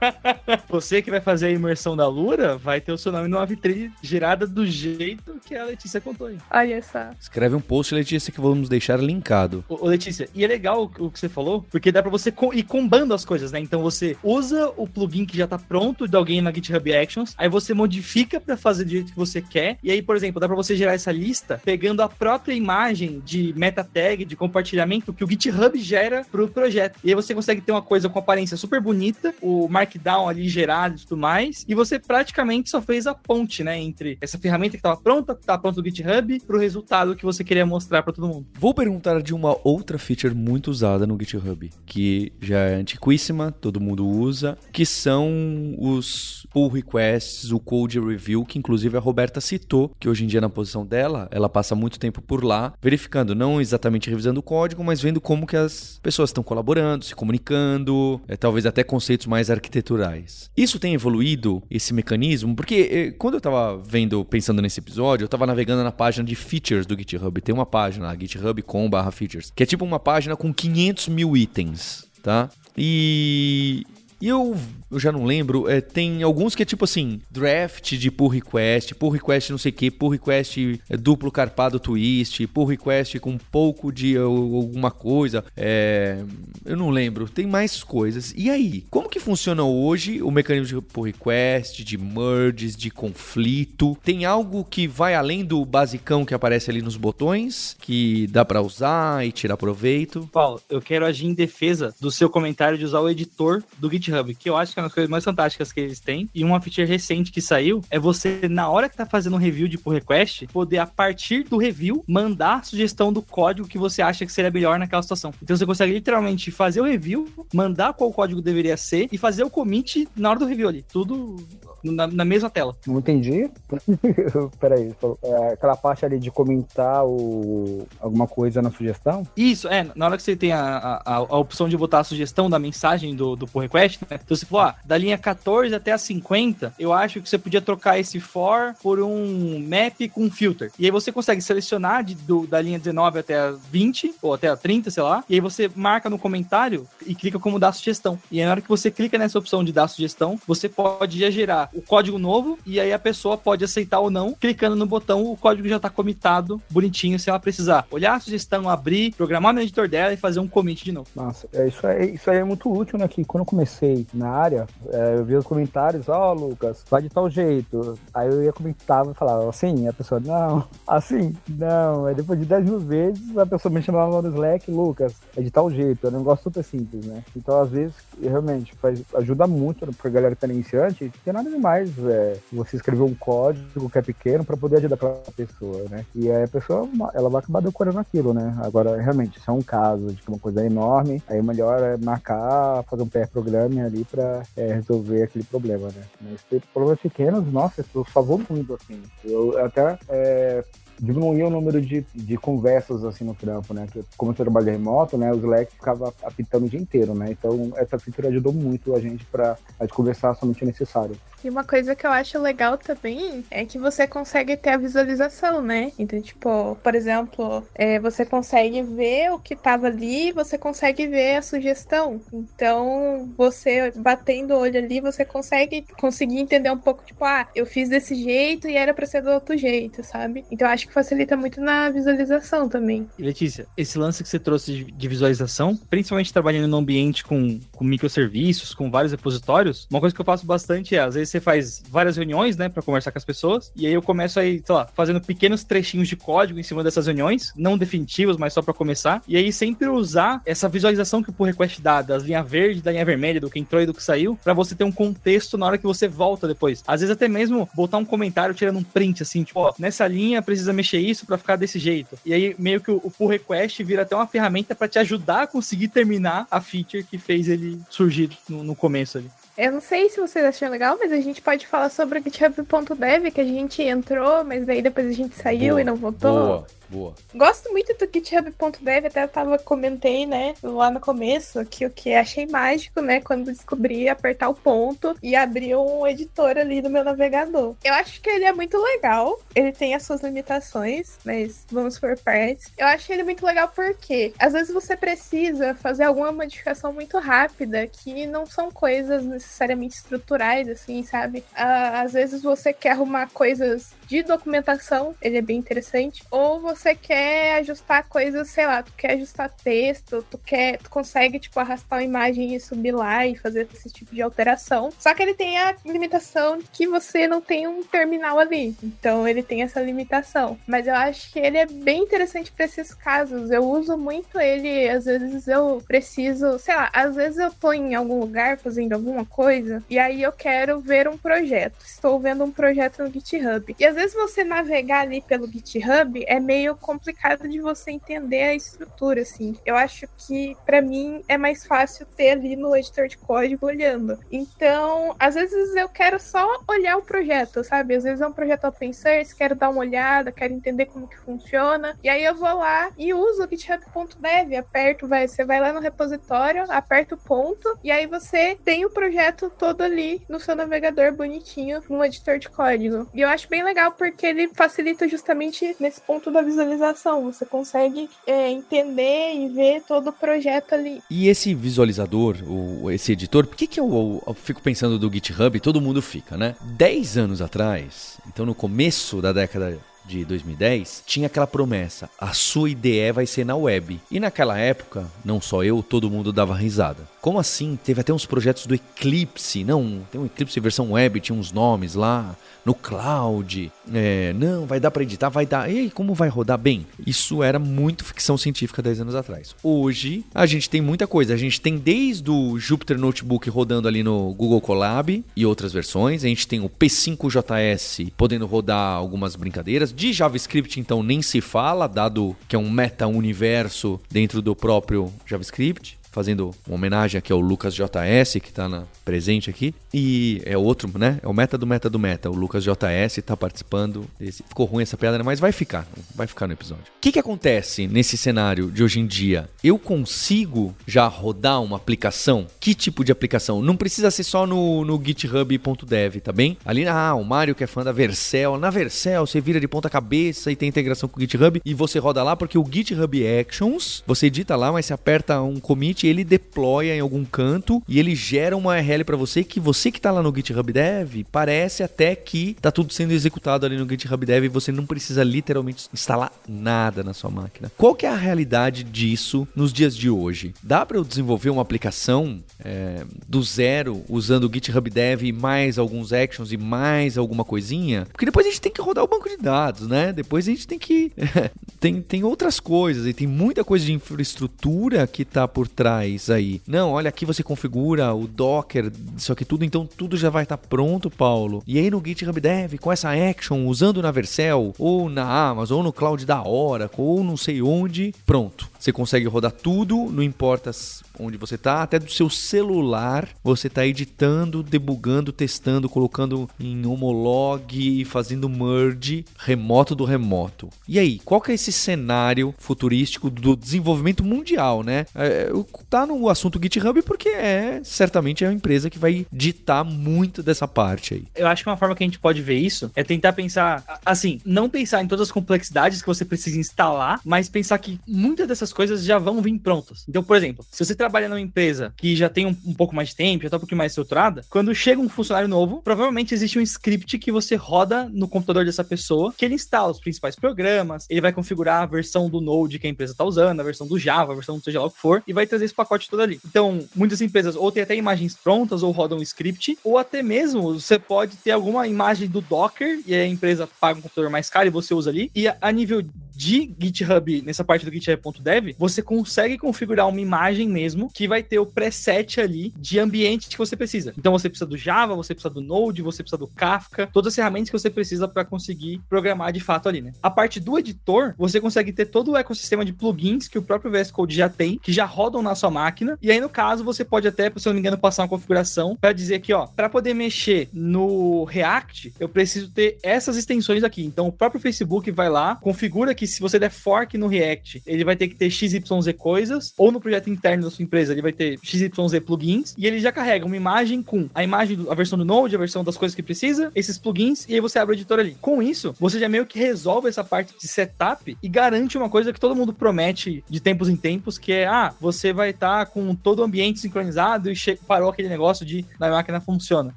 *laughs* você que vai fazer a imersão da Lura vai ter o seu nome numa vitrine girada do jeito que a Letícia contou aí. Olha só. Escreve um post, Letícia, que vamos deixar linkado. Ô, Letícia, Letícia, e é legal o que você falou, porque dá pra você ir combando as coisas, né? Então você usa o plugin que já tá pronto de alguém na GitHub Actions, aí você modifica para fazer do jeito que você quer, e aí, por exemplo, dá pra você gerar essa lista pegando a própria imagem de meta tag, de compartilhamento que o GitHub gera pro projeto. E aí você consegue ter uma coisa com aparência super bonita, o markdown ali gerado e tudo mais, e você praticamente só fez a ponte, né, entre essa ferramenta que tava pronta, que tava pronto no GitHub, pro resultado que você queria mostrar para todo mundo. Vou perguntar de uma outra feature muito usada no GitHub, que já é antiquíssima, todo mundo usa, que são os pull requests, o code review, que inclusive a Roberta citou, que hoje em dia na posição dela, ela passa muito tempo por lá, verificando, não exatamente revisando o código, mas vendo como que as pessoas estão colaborando, se comunicando, é, talvez até conceitos mais arquiteturais. Isso tem evoluído, esse mecanismo, porque é, quando eu estava vendo, pensando nesse episódio, eu estava navegando na página de features do GitHub, tem uma página github.com/features, que é tipo uma página com 500 mil itens, tá? E e eu, eu já não lembro, é, tem alguns que é tipo assim, draft de pull request, pull request não sei o que, pull request é, duplo carpado twist, pull request com um pouco de alguma coisa, é, eu não lembro, tem mais coisas. E aí, como que funciona hoje o mecanismo de pull request, de merges, de conflito? Tem algo que vai além do basicão que aparece ali nos botões, que dá para usar e tirar proveito? Paulo, eu quero agir em defesa do seu comentário de usar o editor do GitHub que eu acho que uma das coisas mais fantásticas que eles têm, e uma feature recente que saiu, é você, na hora que tá fazendo um review de pull request, poder, a partir do review, mandar a sugestão do código que você acha que seria melhor naquela situação. Então você consegue literalmente fazer o review, mandar qual código deveria ser e fazer o commit na hora do review ali. Tudo na, na mesma tela. Não entendi. *laughs* Peraí, é, aquela parte ali de comentar o, alguma coisa na sugestão? Isso, é. Na hora que você tem a, a, a opção de botar a sugestão da mensagem do, do pull request, né? Então você falou, ah, da linha 14 até a 50, eu acho que você podia trocar esse for por um map com filter. E aí você consegue selecionar de, do, da linha 19 até a 20, ou até a 30, sei lá, e aí você marca no comentário e clica como dar sugestão. E aí na hora que você clica nessa opção de dar sugestão, você pode já gerar o código novo e aí a pessoa pode aceitar ou não, clicando no botão, o código já está comitado, bonitinho, se ela precisar olhar a sugestão, abrir, programar no editor dela e fazer um commit de novo. Nossa, é, isso, é, isso aí é muito útil, né? Que quando eu comecei na área, é, eu vi os comentários, ó, oh, Lucas, vai de tal jeito. Aí eu ia comentar e falava assim, a pessoa, não, assim, não. Aí depois de 10 mil vezes, a pessoa me chamava no Slack, Lucas, é de tal jeito, é um negócio super simples, né? Então, às vezes, realmente, faz, ajuda muito pra galera que tá iniciante, tem nada demais é, você escrever um código que é pequeno para poder ajudar aquela pessoa, né? E aí a pessoa, ela vai acabar decorando aquilo, né? Agora, realmente, isso é um caso de que uma coisa é enorme, aí melhor é marcar, fazer um pair programming ali para é, resolver aquele problema, né? Mas problemas pequenos, nossa, eu favor muito, assim. Eu até é, diminuía o número de, de conversas assim no trampo, né? Como eu trabalho remoto, né? O Slack ficava apitando o dia inteiro, né? Então essa feature ajudou muito a gente para conversar somente o necessário. E uma coisa que eu acho legal também é que você consegue ter a visualização, né? Então, tipo, por exemplo, é, você consegue ver o que tava ali, você consegue ver a sugestão. Então, você batendo o olho ali, você consegue conseguir entender um pouco, tipo, ah, eu fiz desse jeito e era pra ser do outro jeito, sabe? Então, acho que facilita muito na visualização também. Letícia, esse lance que você trouxe de visualização, principalmente trabalhando num ambiente com, com microserviços, com vários repositórios, uma coisa que eu faço bastante é, às vezes, você faz várias reuniões, né, para conversar com as pessoas, e aí eu começo aí, sei lá, fazendo pequenos trechinhos de código em cima dessas reuniões, não definitivos, mas só para começar, e aí sempre usar essa visualização que o pull request dá, das linhas verdes, da linha vermelha, do que entrou e do que saiu, para você ter um contexto na hora que você volta depois. Às vezes até mesmo botar um comentário tirando um print, assim, tipo, ó, nessa linha precisa mexer isso para ficar desse jeito. E aí meio que o, o pull request vira até uma ferramenta para te ajudar a conseguir terminar a feature que fez ele surgir no, no começo ali. Eu não sei se vocês acham legal, mas a gente pode falar sobre o GitHub.dev, que a gente entrou, mas daí depois a gente saiu boa, e não voltou. Boa. Boa. Gosto muito do GitHub.dev, até eu tava comentei, né, lá no começo, que o que achei mágico, né, quando descobri apertar o ponto e abrir um editor ali no meu navegador. Eu acho que ele é muito legal, ele tem as suas limitações, mas vamos por partes. Eu acho ele muito legal porque às vezes você precisa fazer alguma modificação muito rápida que não são coisas necessariamente estruturais, assim, sabe? Ah, às vezes você quer arrumar coisas de documentação, ele é bem interessante, ou você quer ajustar coisas, sei lá, tu quer ajustar texto, tu quer, tu consegue tipo arrastar uma imagem e subir lá e fazer esse tipo de alteração. Só que ele tem a limitação que você não tem um terminal ali. Então ele tem essa limitação, mas eu acho que ele é bem interessante para esses casos. Eu uso muito ele, às vezes eu preciso, sei lá, às vezes eu tô em algum lugar fazendo alguma coisa e aí eu quero ver um projeto. Estou vendo um projeto no GitHub. E às vezes vezes você navegar ali pelo GitHub é meio complicado de você entender a estrutura, assim. Eu acho que para mim é mais fácil ter ali no editor de código olhando. Então, às vezes eu quero só olhar o projeto, sabe? Às vezes é um projeto open source, quero dar uma olhada, quero entender como que funciona. E aí eu vou lá e uso o github.dev, aperto, vai, você vai lá no repositório, aperta o ponto e aí você tem o projeto todo ali no seu navegador bonitinho no editor de código. E eu acho bem legal porque ele facilita justamente nesse ponto da visualização. Você consegue é, entender e ver todo o projeto ali. E esse visualizador, o, esse editor, por que, que eu, eu fico pensando do GitHub? Todo mundo fica, né? Dez anos atrás, então no começo da década de 2010, tinha aquela promessa: a sua IDE vai ser na web. E naquela época, não só eu, todo mundo dava risada. Como assim? Teve até uns projetos do Eclipse, não, tem um Eclipse versão web, tinha uns nomes lá no cloud. É, não, vai dar para editar, vai dar. E aí, como vai rodar bem? Isso era muito ficção científica 10 anos atrás. Hoje, a gente tem muita coisa. A gente tem desde o Jupyter Notebook rodando ali no Google Colab e outras versões. A gente tem o P5JS podendo rodar algumas brincadeiras. De JavaScript, então, nem se fala, dado que é um meta-universo dentro do próprio JavaScript fazendo uma homenagem aqui ao Lucas JS, que está presente aqui. E é outro, né? É o meta do meta do meta. O Lucas JS está participando. Desse... Ficou ruim essa piada, né? mas vai ficar. Vai ficar no episódio. O que, que acontece nesse cenário de hoje em dia? Eu consigo já rodar uma aplicação? Que tipo de aplicação? Não precisa ser só no, no github.dev, tá bem? Ali, ah, o Mário que é fã da Vercel. Na Vercel, você vira de ponta cabeça e tem integração com o GitHub. E você roda lá porque o GitHub Actions, você edita lá, mas você aperta um commit ele deploya em algum canto e ele gera uma URL para você que você que está lá no GitHub Dev, parece até que está tudo sendo executado ali no GitHub Dev e você não precisa literalmente instalar nada na sua máquina. Qual que é a realidade disso nos dias de hoje? Dá para eu desenvolver uma aplicação é, do zero usando o GitHub Dev e mais alguns actions e mais alguma coisinha? Porque depois a gente tem que rodar o banco de dados, né? Depois a gente tem que *laughs* tem, tem outras coisas e tem muita coisa de infraestrutura que está por trás aí. Não, olha aqui você configura o Docker, isso aqui tudo, então tudo já vai estar tá pronto, Paulo. E aí no GitHub Dev, com essa action, usando na Vercel, ou na Amazon, ou no cloud da Oracle, ou não sei onde, pronto. Você consegue rodar tudo, não importa onde você está, até do seu celular, você está editando, debugando, testando, colocando em homolog, fazendo merge remoto do remoto. E aí, qual que é esse cenário futurístico do desenvolvimento mundial, né? É, tá no assunto GitHub porque é certamente é a empresa que vai ditar muito dessa parte aí. Eu acho que uma forma que a gente pode ver isso é tentar pensar, assim, não pensar em todas as complexidades que você precisa instalar, mas pensar que muitas dessas coisas já vão vir prontas. Então, por exemplo, se você trabalha numa empresa que já tem um, um pouco mais de tempo, já tá um pouquinho mais estruturada, quando chega um funcionário novo, provavelmente existe um script que você roda no computador dessa pessoa, que ele instala os principais programas, ele vai configurar a versão do Node que a empresa tá usando, a versão do Java, a versão do seja lá o que for, e vai trazer esse pacote todo ali. Então, muitas empresas ou tem até imagens prontas ou rodam um script, ou até mesmo você pode ter alguma imagem do Docker e a empresa paga um computador mais caro e você usa ali. E a nível de GitHub, nessa parte do github.dev, você consegue configurar uma imagem mesmo que vai ter o preset ali de ambiente que você precisa. Então você precisa do Java, você precisa do Node, você precisa do Kafka, todas as ferramentas que você precisa para conseguir programar de fato ali, né? A parte do editor, você consegue ter todo o ecossistema de plugins que o próprio VS Code já tem, que já rodam na sua máquina. E aí no caso, você pode até, se eu não me engano, passar uma configuração para dizer que, ó, para poder mexer no React, eu preciso ter essas extensões aqui. Então o próprio Facebook vai lá, configura que se você der fork no React, ele vai ter que ter XYZ coisas, ou no projeto interno da sua empresa, ele vai ter XYZ plugins, e ele já carrega uma imagem com a imagem, a versão do Node, a versão das coisas que precisa, esses plugins, e aí você abre o editor ali. Com isso, você já meio que resolve essa parte de setup e garante uma coisa que todo mundo promete de tempos em tempos, que é, ah, você vai estar tá com todo o ambiente sincronizado e parou aquele negócio de na máquina funciona.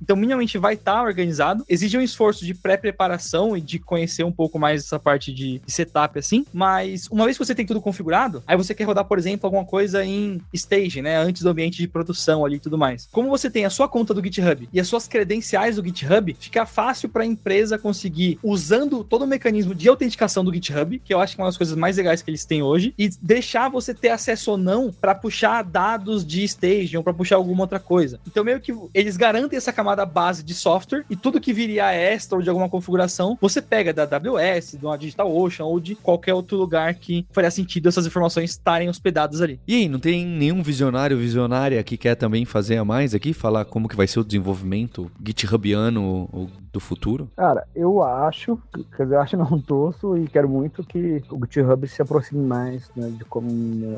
Então, minimamente vai estar tá organizado. Exige um esforço de pré-preparação e de conhecer um pouco mais essa parte de setup assim, mas uma vez que você tem tudo configurado, aí você quer rodar, por exemplo, alguma coisa em stage, né, antes do ambiente de produção ali e tudo mais. Como você tem a sua conta do GitHub e as suas credenciais do GitHub, fica fácil para a empresa conseguir usando todo o mecanismo de autenticação do GitHub, que eu acho que é uma das coisas mais legais que eles têm hoje, e deixar você ter acesso ou não para puxar dados de stage ou para puxar alguma outra coisa. Então meio que eles garantem essa camada base de software e tudo que viria extra ou de alguma configuração, você pega da AWS, de uma DigitalOcean ou de qualquer outro lugar que faria sentido essas informações estarem hospedadas ali. E aí, não tem nenhum visionário, visionária que quer também fazer a mais aqui? Falar como que vai ser o desenvolvimento GitHubiano ou do futuro? Cara, eu acho, quer dizer, eu acho não *laughs* torço e quero muito que o GitHub se aproxime mais né, de como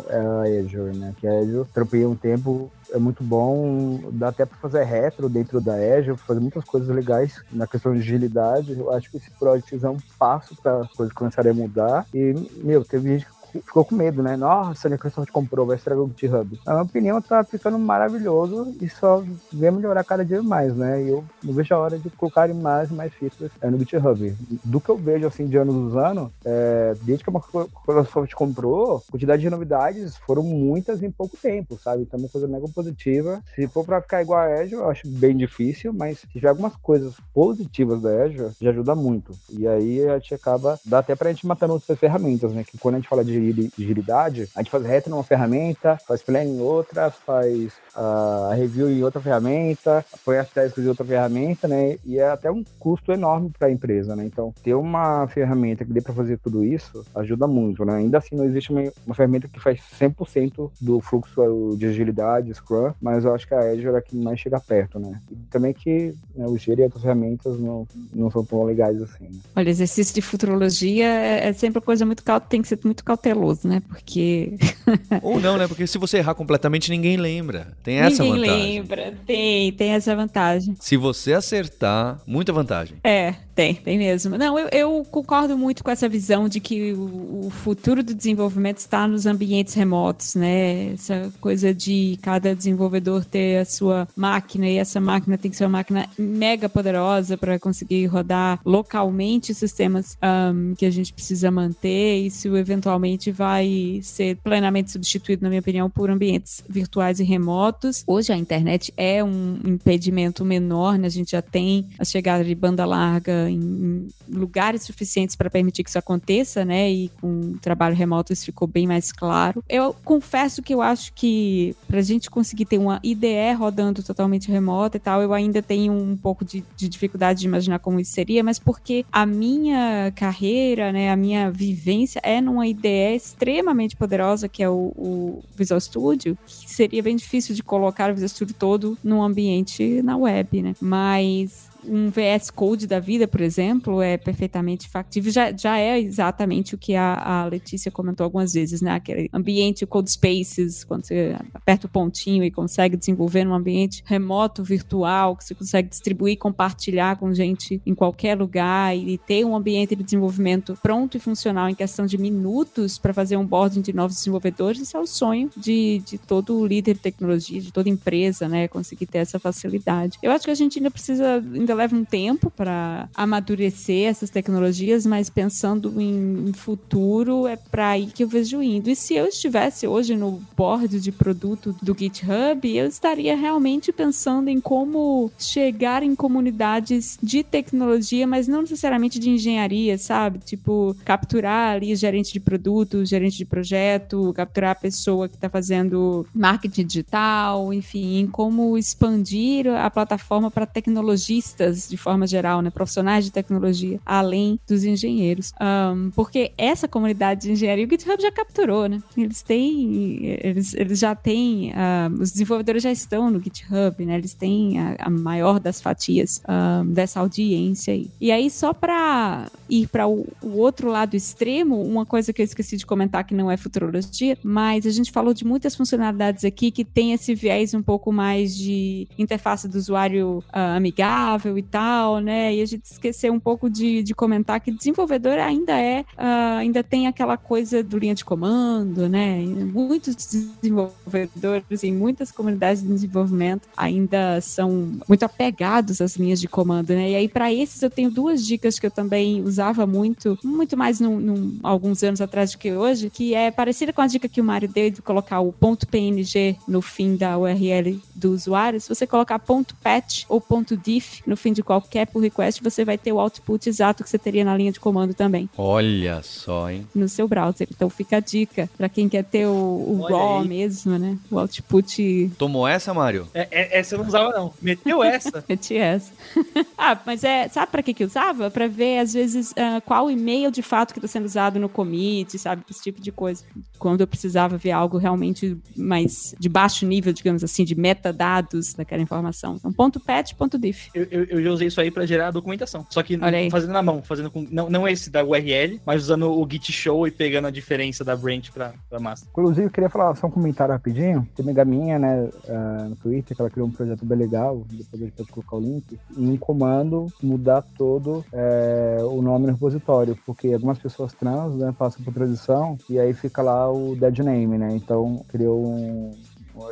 é a Azure, né? Que a Azure, tropei um tempo, é muito bom, dá até para fazer retro dentro da Azure, fazer muitas coisas legais na questão de agilidade. Eu acho que esse project é um passo para as coisas começarem a mudar. E, meu, teve gente que ficou com medo, né? Nossa, a Microsoft comprou, vai estragar o GitHub. Na minha opinião, tá ficando maravilhoso e só vem melhorar cada dia mais, né? E eu não vejo a hora de colocar mais e mais features é, no GitHub. Do que eu vejo, assim, de anos usando, é, desde que a Microsoft comprou, a quantidade de novidades foram muitas em pouco tempo, sabe? Então, é uma coisa mega positiva. Se for pra ficar igual a Azure, eu acho bem difícil, mas se tiver algumas coisas positivas da Azure, já ajuda muito. E aí a gente acaba, dá até pra gente matar outras ferramentas, né? Que quando a gente fala de agilidade, a gente faz reto numa ferramenta, faz planning em outra, faz a review em outra ferramenta, põe as tasks em outra ferramenta, né? E é até um custo enorme para a empresa, né? Então, ter uma ferramenta que dê para fazer tudo isso ajuda muito, né? Ainda assim, não existe uma, uma ferramenta que faz 100% do fluxo de agilidade, Scrum, mas eu acho que a Azure é a que mais chega perto, né? E também que né, o Giro e outras ferramentas não, não são tão legais assim. Né? Olha, exercício de futurologia é, é sempre coisa muito tem que ser muito cauteloso, né? Porque *laughs* ou não, né? Porque se você errar completamente ninguém lembra. Tem essa ninguém vantagem. lembra. Tem, tem essa vantagem. Se você acertar, muita vantagem. É, tem, tem mesmo. Não, eu, eu concordo muito com essa visão de que o, o, futuro do desenvolvimento está nos ambientes remotos, né? Essa coisa de cada desenvolvedor ter a sua máquina e essa máquina tem que ser uma máquina mega poderosa para conseguir rodar localmente sistemas um, que a gente precisa manter. Isso eventualmente vai ser plenamente substituído, na minha opinião, por ambientes virtuais e remotos. Hoje a internet é um impedimento menor, né? A gente já tem a chegada de banda larga em, lugares suficientes para permitir que isso aconteça, né? E com o trabalho remoto isso ficou bem mais claro. Eu confesso que eu acho que para a gente conseguir ter uma IDE rodando totalmente remota e tal, eu ainda tenho um pouco de, de dificuldade de imaginar como isso seria, mas porque a minha carreira, né, a minha vivência é numa IDE extremamente poderosa que é o, o Visual Studio, que seria bem difícil de colocar o Visual Studio todo num ambiente na web, né? Mas um VS Code da vida, por exemplo, é perfeitamente factível. Já, já é exatamente o que a, a Letícia comentou algumas vezes, né? Aquele ambiente Code Spaces, quando você aperta o pontinho e consegue desenvolver num ambiente remoto, virtual, que você consegue distribuir, compartilhar com gente em qualquer lugar e ter um ambiente de desenvolvimento pronto e funcional em questão de minutos para fazer um boarding de novos desenvolvedores, isso é o sonho de, de todo líder de tecnologia, de toda empresa, né? Conseguir ter essa facilidade. Eu acho que a gente ainda precisa, ainda leva um tempo para amadurecer essas tecnologias, mas pensando em, futuro, é para aí que eu vejo indo. E se eu estivesse hoje no board de produto do GitHub, eu estaria realmente pensando em como chegar em comunidades de tecnologia, mas não necessariamente de engenharia, sabe? Tipo, capturar ali gerente de produto, gerente de projeto, capturar a pessoa que está fazendo marketing digital, enfim, como expandir a plataforma para tecnologistas de forma geral, né, profissionais de tecnologia, além dos engenheiros. Um, porque essa comunidade de engenharia, o GitHub já capturou, né? Eles têm, eles, eles já têm, uh, os desenvolvedores já estão no GitHub, né? Eles têm a, a maior das fatias um, dessa audiência aí. E aí, só para ir para o, o outro lado extremo, uma coisa que eu esqueci de comentar que não é futurologia, mas a gente falou de muitas funcionalidades aqui que tem esse viés um pouco mais de interface do usuário uh, amigável e tal, né? E a gente esqueceu um pouco de, de comentar que desenvolvedor ainda é, uh, ainda tem aquela coisa do linha de comando, né? Muitos desenvolvedores em muitas comunidades de desenvolvimento ainda são muito apegados às linhas de comando, né? E aí, para esses, eu tenho duas dicas que eu também usava muito, muito mais num, num, alguns anos atrás do que hoje, que é parecida com a dica que o Mário deu de colocar o ponto .png no fim da URL do usuário. Se você colocar ponto .patch ou ponto .diff no fim de qualquer pull request, você vai ter o output exato que você teria na linha de comando também. Olha só, hein? No seu browser. Então fica a dica para quem quer ter o, o raw aí. mesmo, né? O output. Tomou essa, Mário? É, é, essa eu não usava, não. Meteu essa. *laughs* Meti essa. *laughs* ah, mas é. Sabe para que que usava? Para ver, às vezes, uh, qual e-mail de fato que está sendo usado no commit, sabe? Esse tipo de coisa. Quando eu precisava ver algo realmente mais de baixo nível, digamos assim, de metadados daquela informação. Então, ponto .pat, ponto .diff. Eu, eu, eu já usei isso aí para gerar documentação. Só que Olha aí. fazendo na mão, fazendo com. Não, não esse da URL, mas usando o Git Show e pegando a diferença da branch pra, pra master. Inclusive, eu queria falar só um comentário rapidinho. Tem uma amiga minha, né, ah, no Twitter, que ela criou um projeto bem legal, depois a gente pode colocar o link, em um comando mudar todo eh, o nome no repositório, porque algumas pessoas trans, né, passam por transição e aí fica lá o dead name, né, então criou um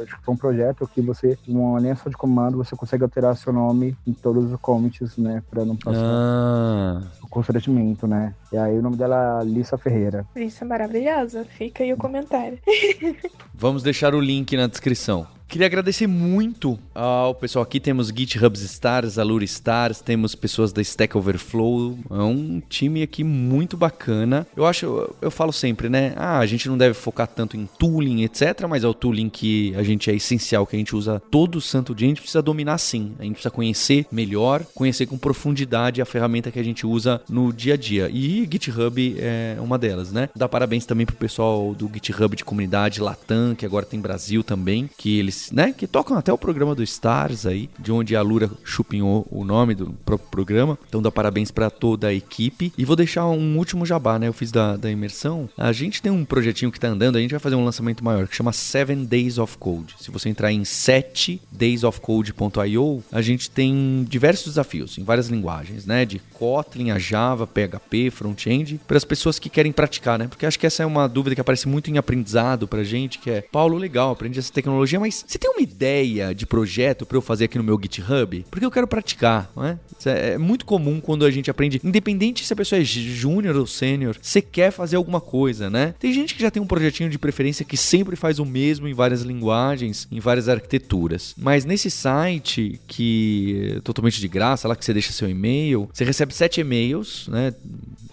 acho que foi um projeto que você, uma linha só de comando, você consegue alterar seu nome em todos os commits, né, para não passar Ah, o constrangimento, né. E aí o nome dela é Lissa Ferreira. Isso é maravilhosa. Fica aí o comentário. *laughs* vamos deixar o link na descrição. Queria agradecer muito ao pessoal aqui. Temos GitHub Stars, Allure Stars, temos pessoas da Stack Overflow. É um time aqui muito bacana. Eu acho, eu falo sempre, né? Ah, a gente não deve focar tanto em tooling, etc. Mas é o tooling que a gente é essencial, que a gente usa todo santo dia. A gente precisa dominar sim. A gente precisa conhecer melhor, conhecer com profundidade a ferramenta que a gente usa no dia a dia. E GitHub é uma delas, né? Dá parabéns também pro pessoal do GitHub de comunidade Latam, que agora tem Brasil também, que eles, né, que tocam até o programa do Stars aí, de onde a Lura chupinhou o nome do próprio programa. Então dá parabéns para toda a equipe. E vou deixar um último jabá, né? Eu fiz da, da imersão. A gente tem um projetinho que tá andando, a gente vai fazer um lançamento maior que chama Seven Days of Code. Se você entrar em 7daysofcode.io, a gente tem diversos desafios em várias linguagens, né? De Kotlin a Java, PHP, front-end, para as pessoas que querem praticar, né? Porque acho que essa é uma dúvida que aparece muito em aprendizado pra gente, que é, Paulo, legal, aprendi essa tecnologia, mas você tem uma ideia de projeto para eu fazer aqui no meu GitHub? Porque eu quero praticar, não é? Isso é muito comum quando a gente aprende, independente se a pessoa é júnior ou sênior, você quer fazer alguma coisa, né? Tem gente que já tem um projetinho de preferência que sempre faz o mesmo em várias linguagens, em várias arquiteturas. Mas nesse site que é totalmente de graça, lá que você deixa seu e-mail, você recebe sete e-mails, né?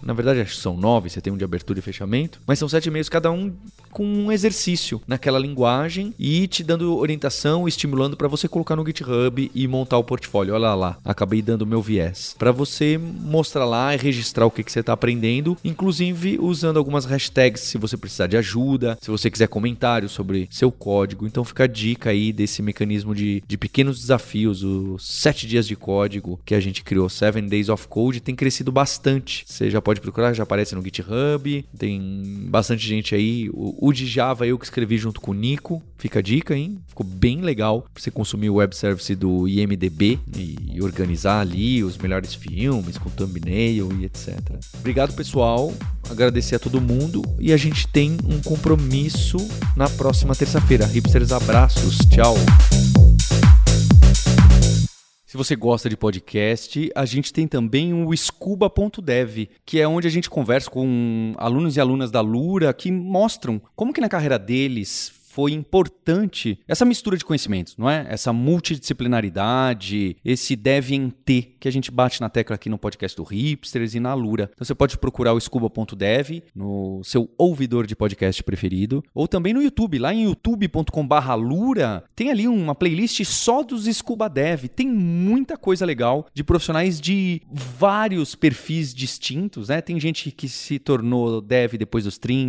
Na verdade, acho que são nove, você tem um de abertura e fechamento, mas são sete e-mails, cada um com um exercício naquela linguagem e te dando orientação, estimulando para você colocar no GitHub e montar o portfólio. Olha lá, acabei dando meu viés. Para você mostrar lá e registrar o que, que você está aprendendo, inclusive usando algumas hashtags se você precisar de ajuda, se você quiser comentários sobre seu código. Então fica a dica aí desse mecanismo de, de pequenos desafios, os sete dias de código que a gente criou, Seven Days of Code, tem crescido bastante. Você já pode procurar, já aparece no GitHub, tem bastante gente aí. O, de Java eu que escrevi junto com o Nico, fica a dica, hein? Ficou bem legal pra você consumir o web service do IMDB e organizar ali os melhores filmes com thumbnail e etc. Obrigado, pessoal. Agradecer a todo mundo e a gente tem um compromisso na próxima terça-feira. Hipsters, abraços. Tchau. Se você gosta de podcast, a gente tem também o scuba.dev, que é onde a gente conversa com alunos e alunas da Lura que mostram como que na carreira deles foi importante essa mistura de conhecimentos, não é? Essa multidisciplinaridade, esse deve em T que a gente bate na tecla aqui no podcast do Hipsters e na Lura. Então você pode procurar o scuba.dev no seu ouvidor de podcast preferido ou também no YouTube, lá em youtube.com/lura, tem ali uma playlist só dos Scuba Dev. Tem muita coisa legal de profissionais de vários perfis distintos, né? Tem gente que se tornou dev depois dos 30,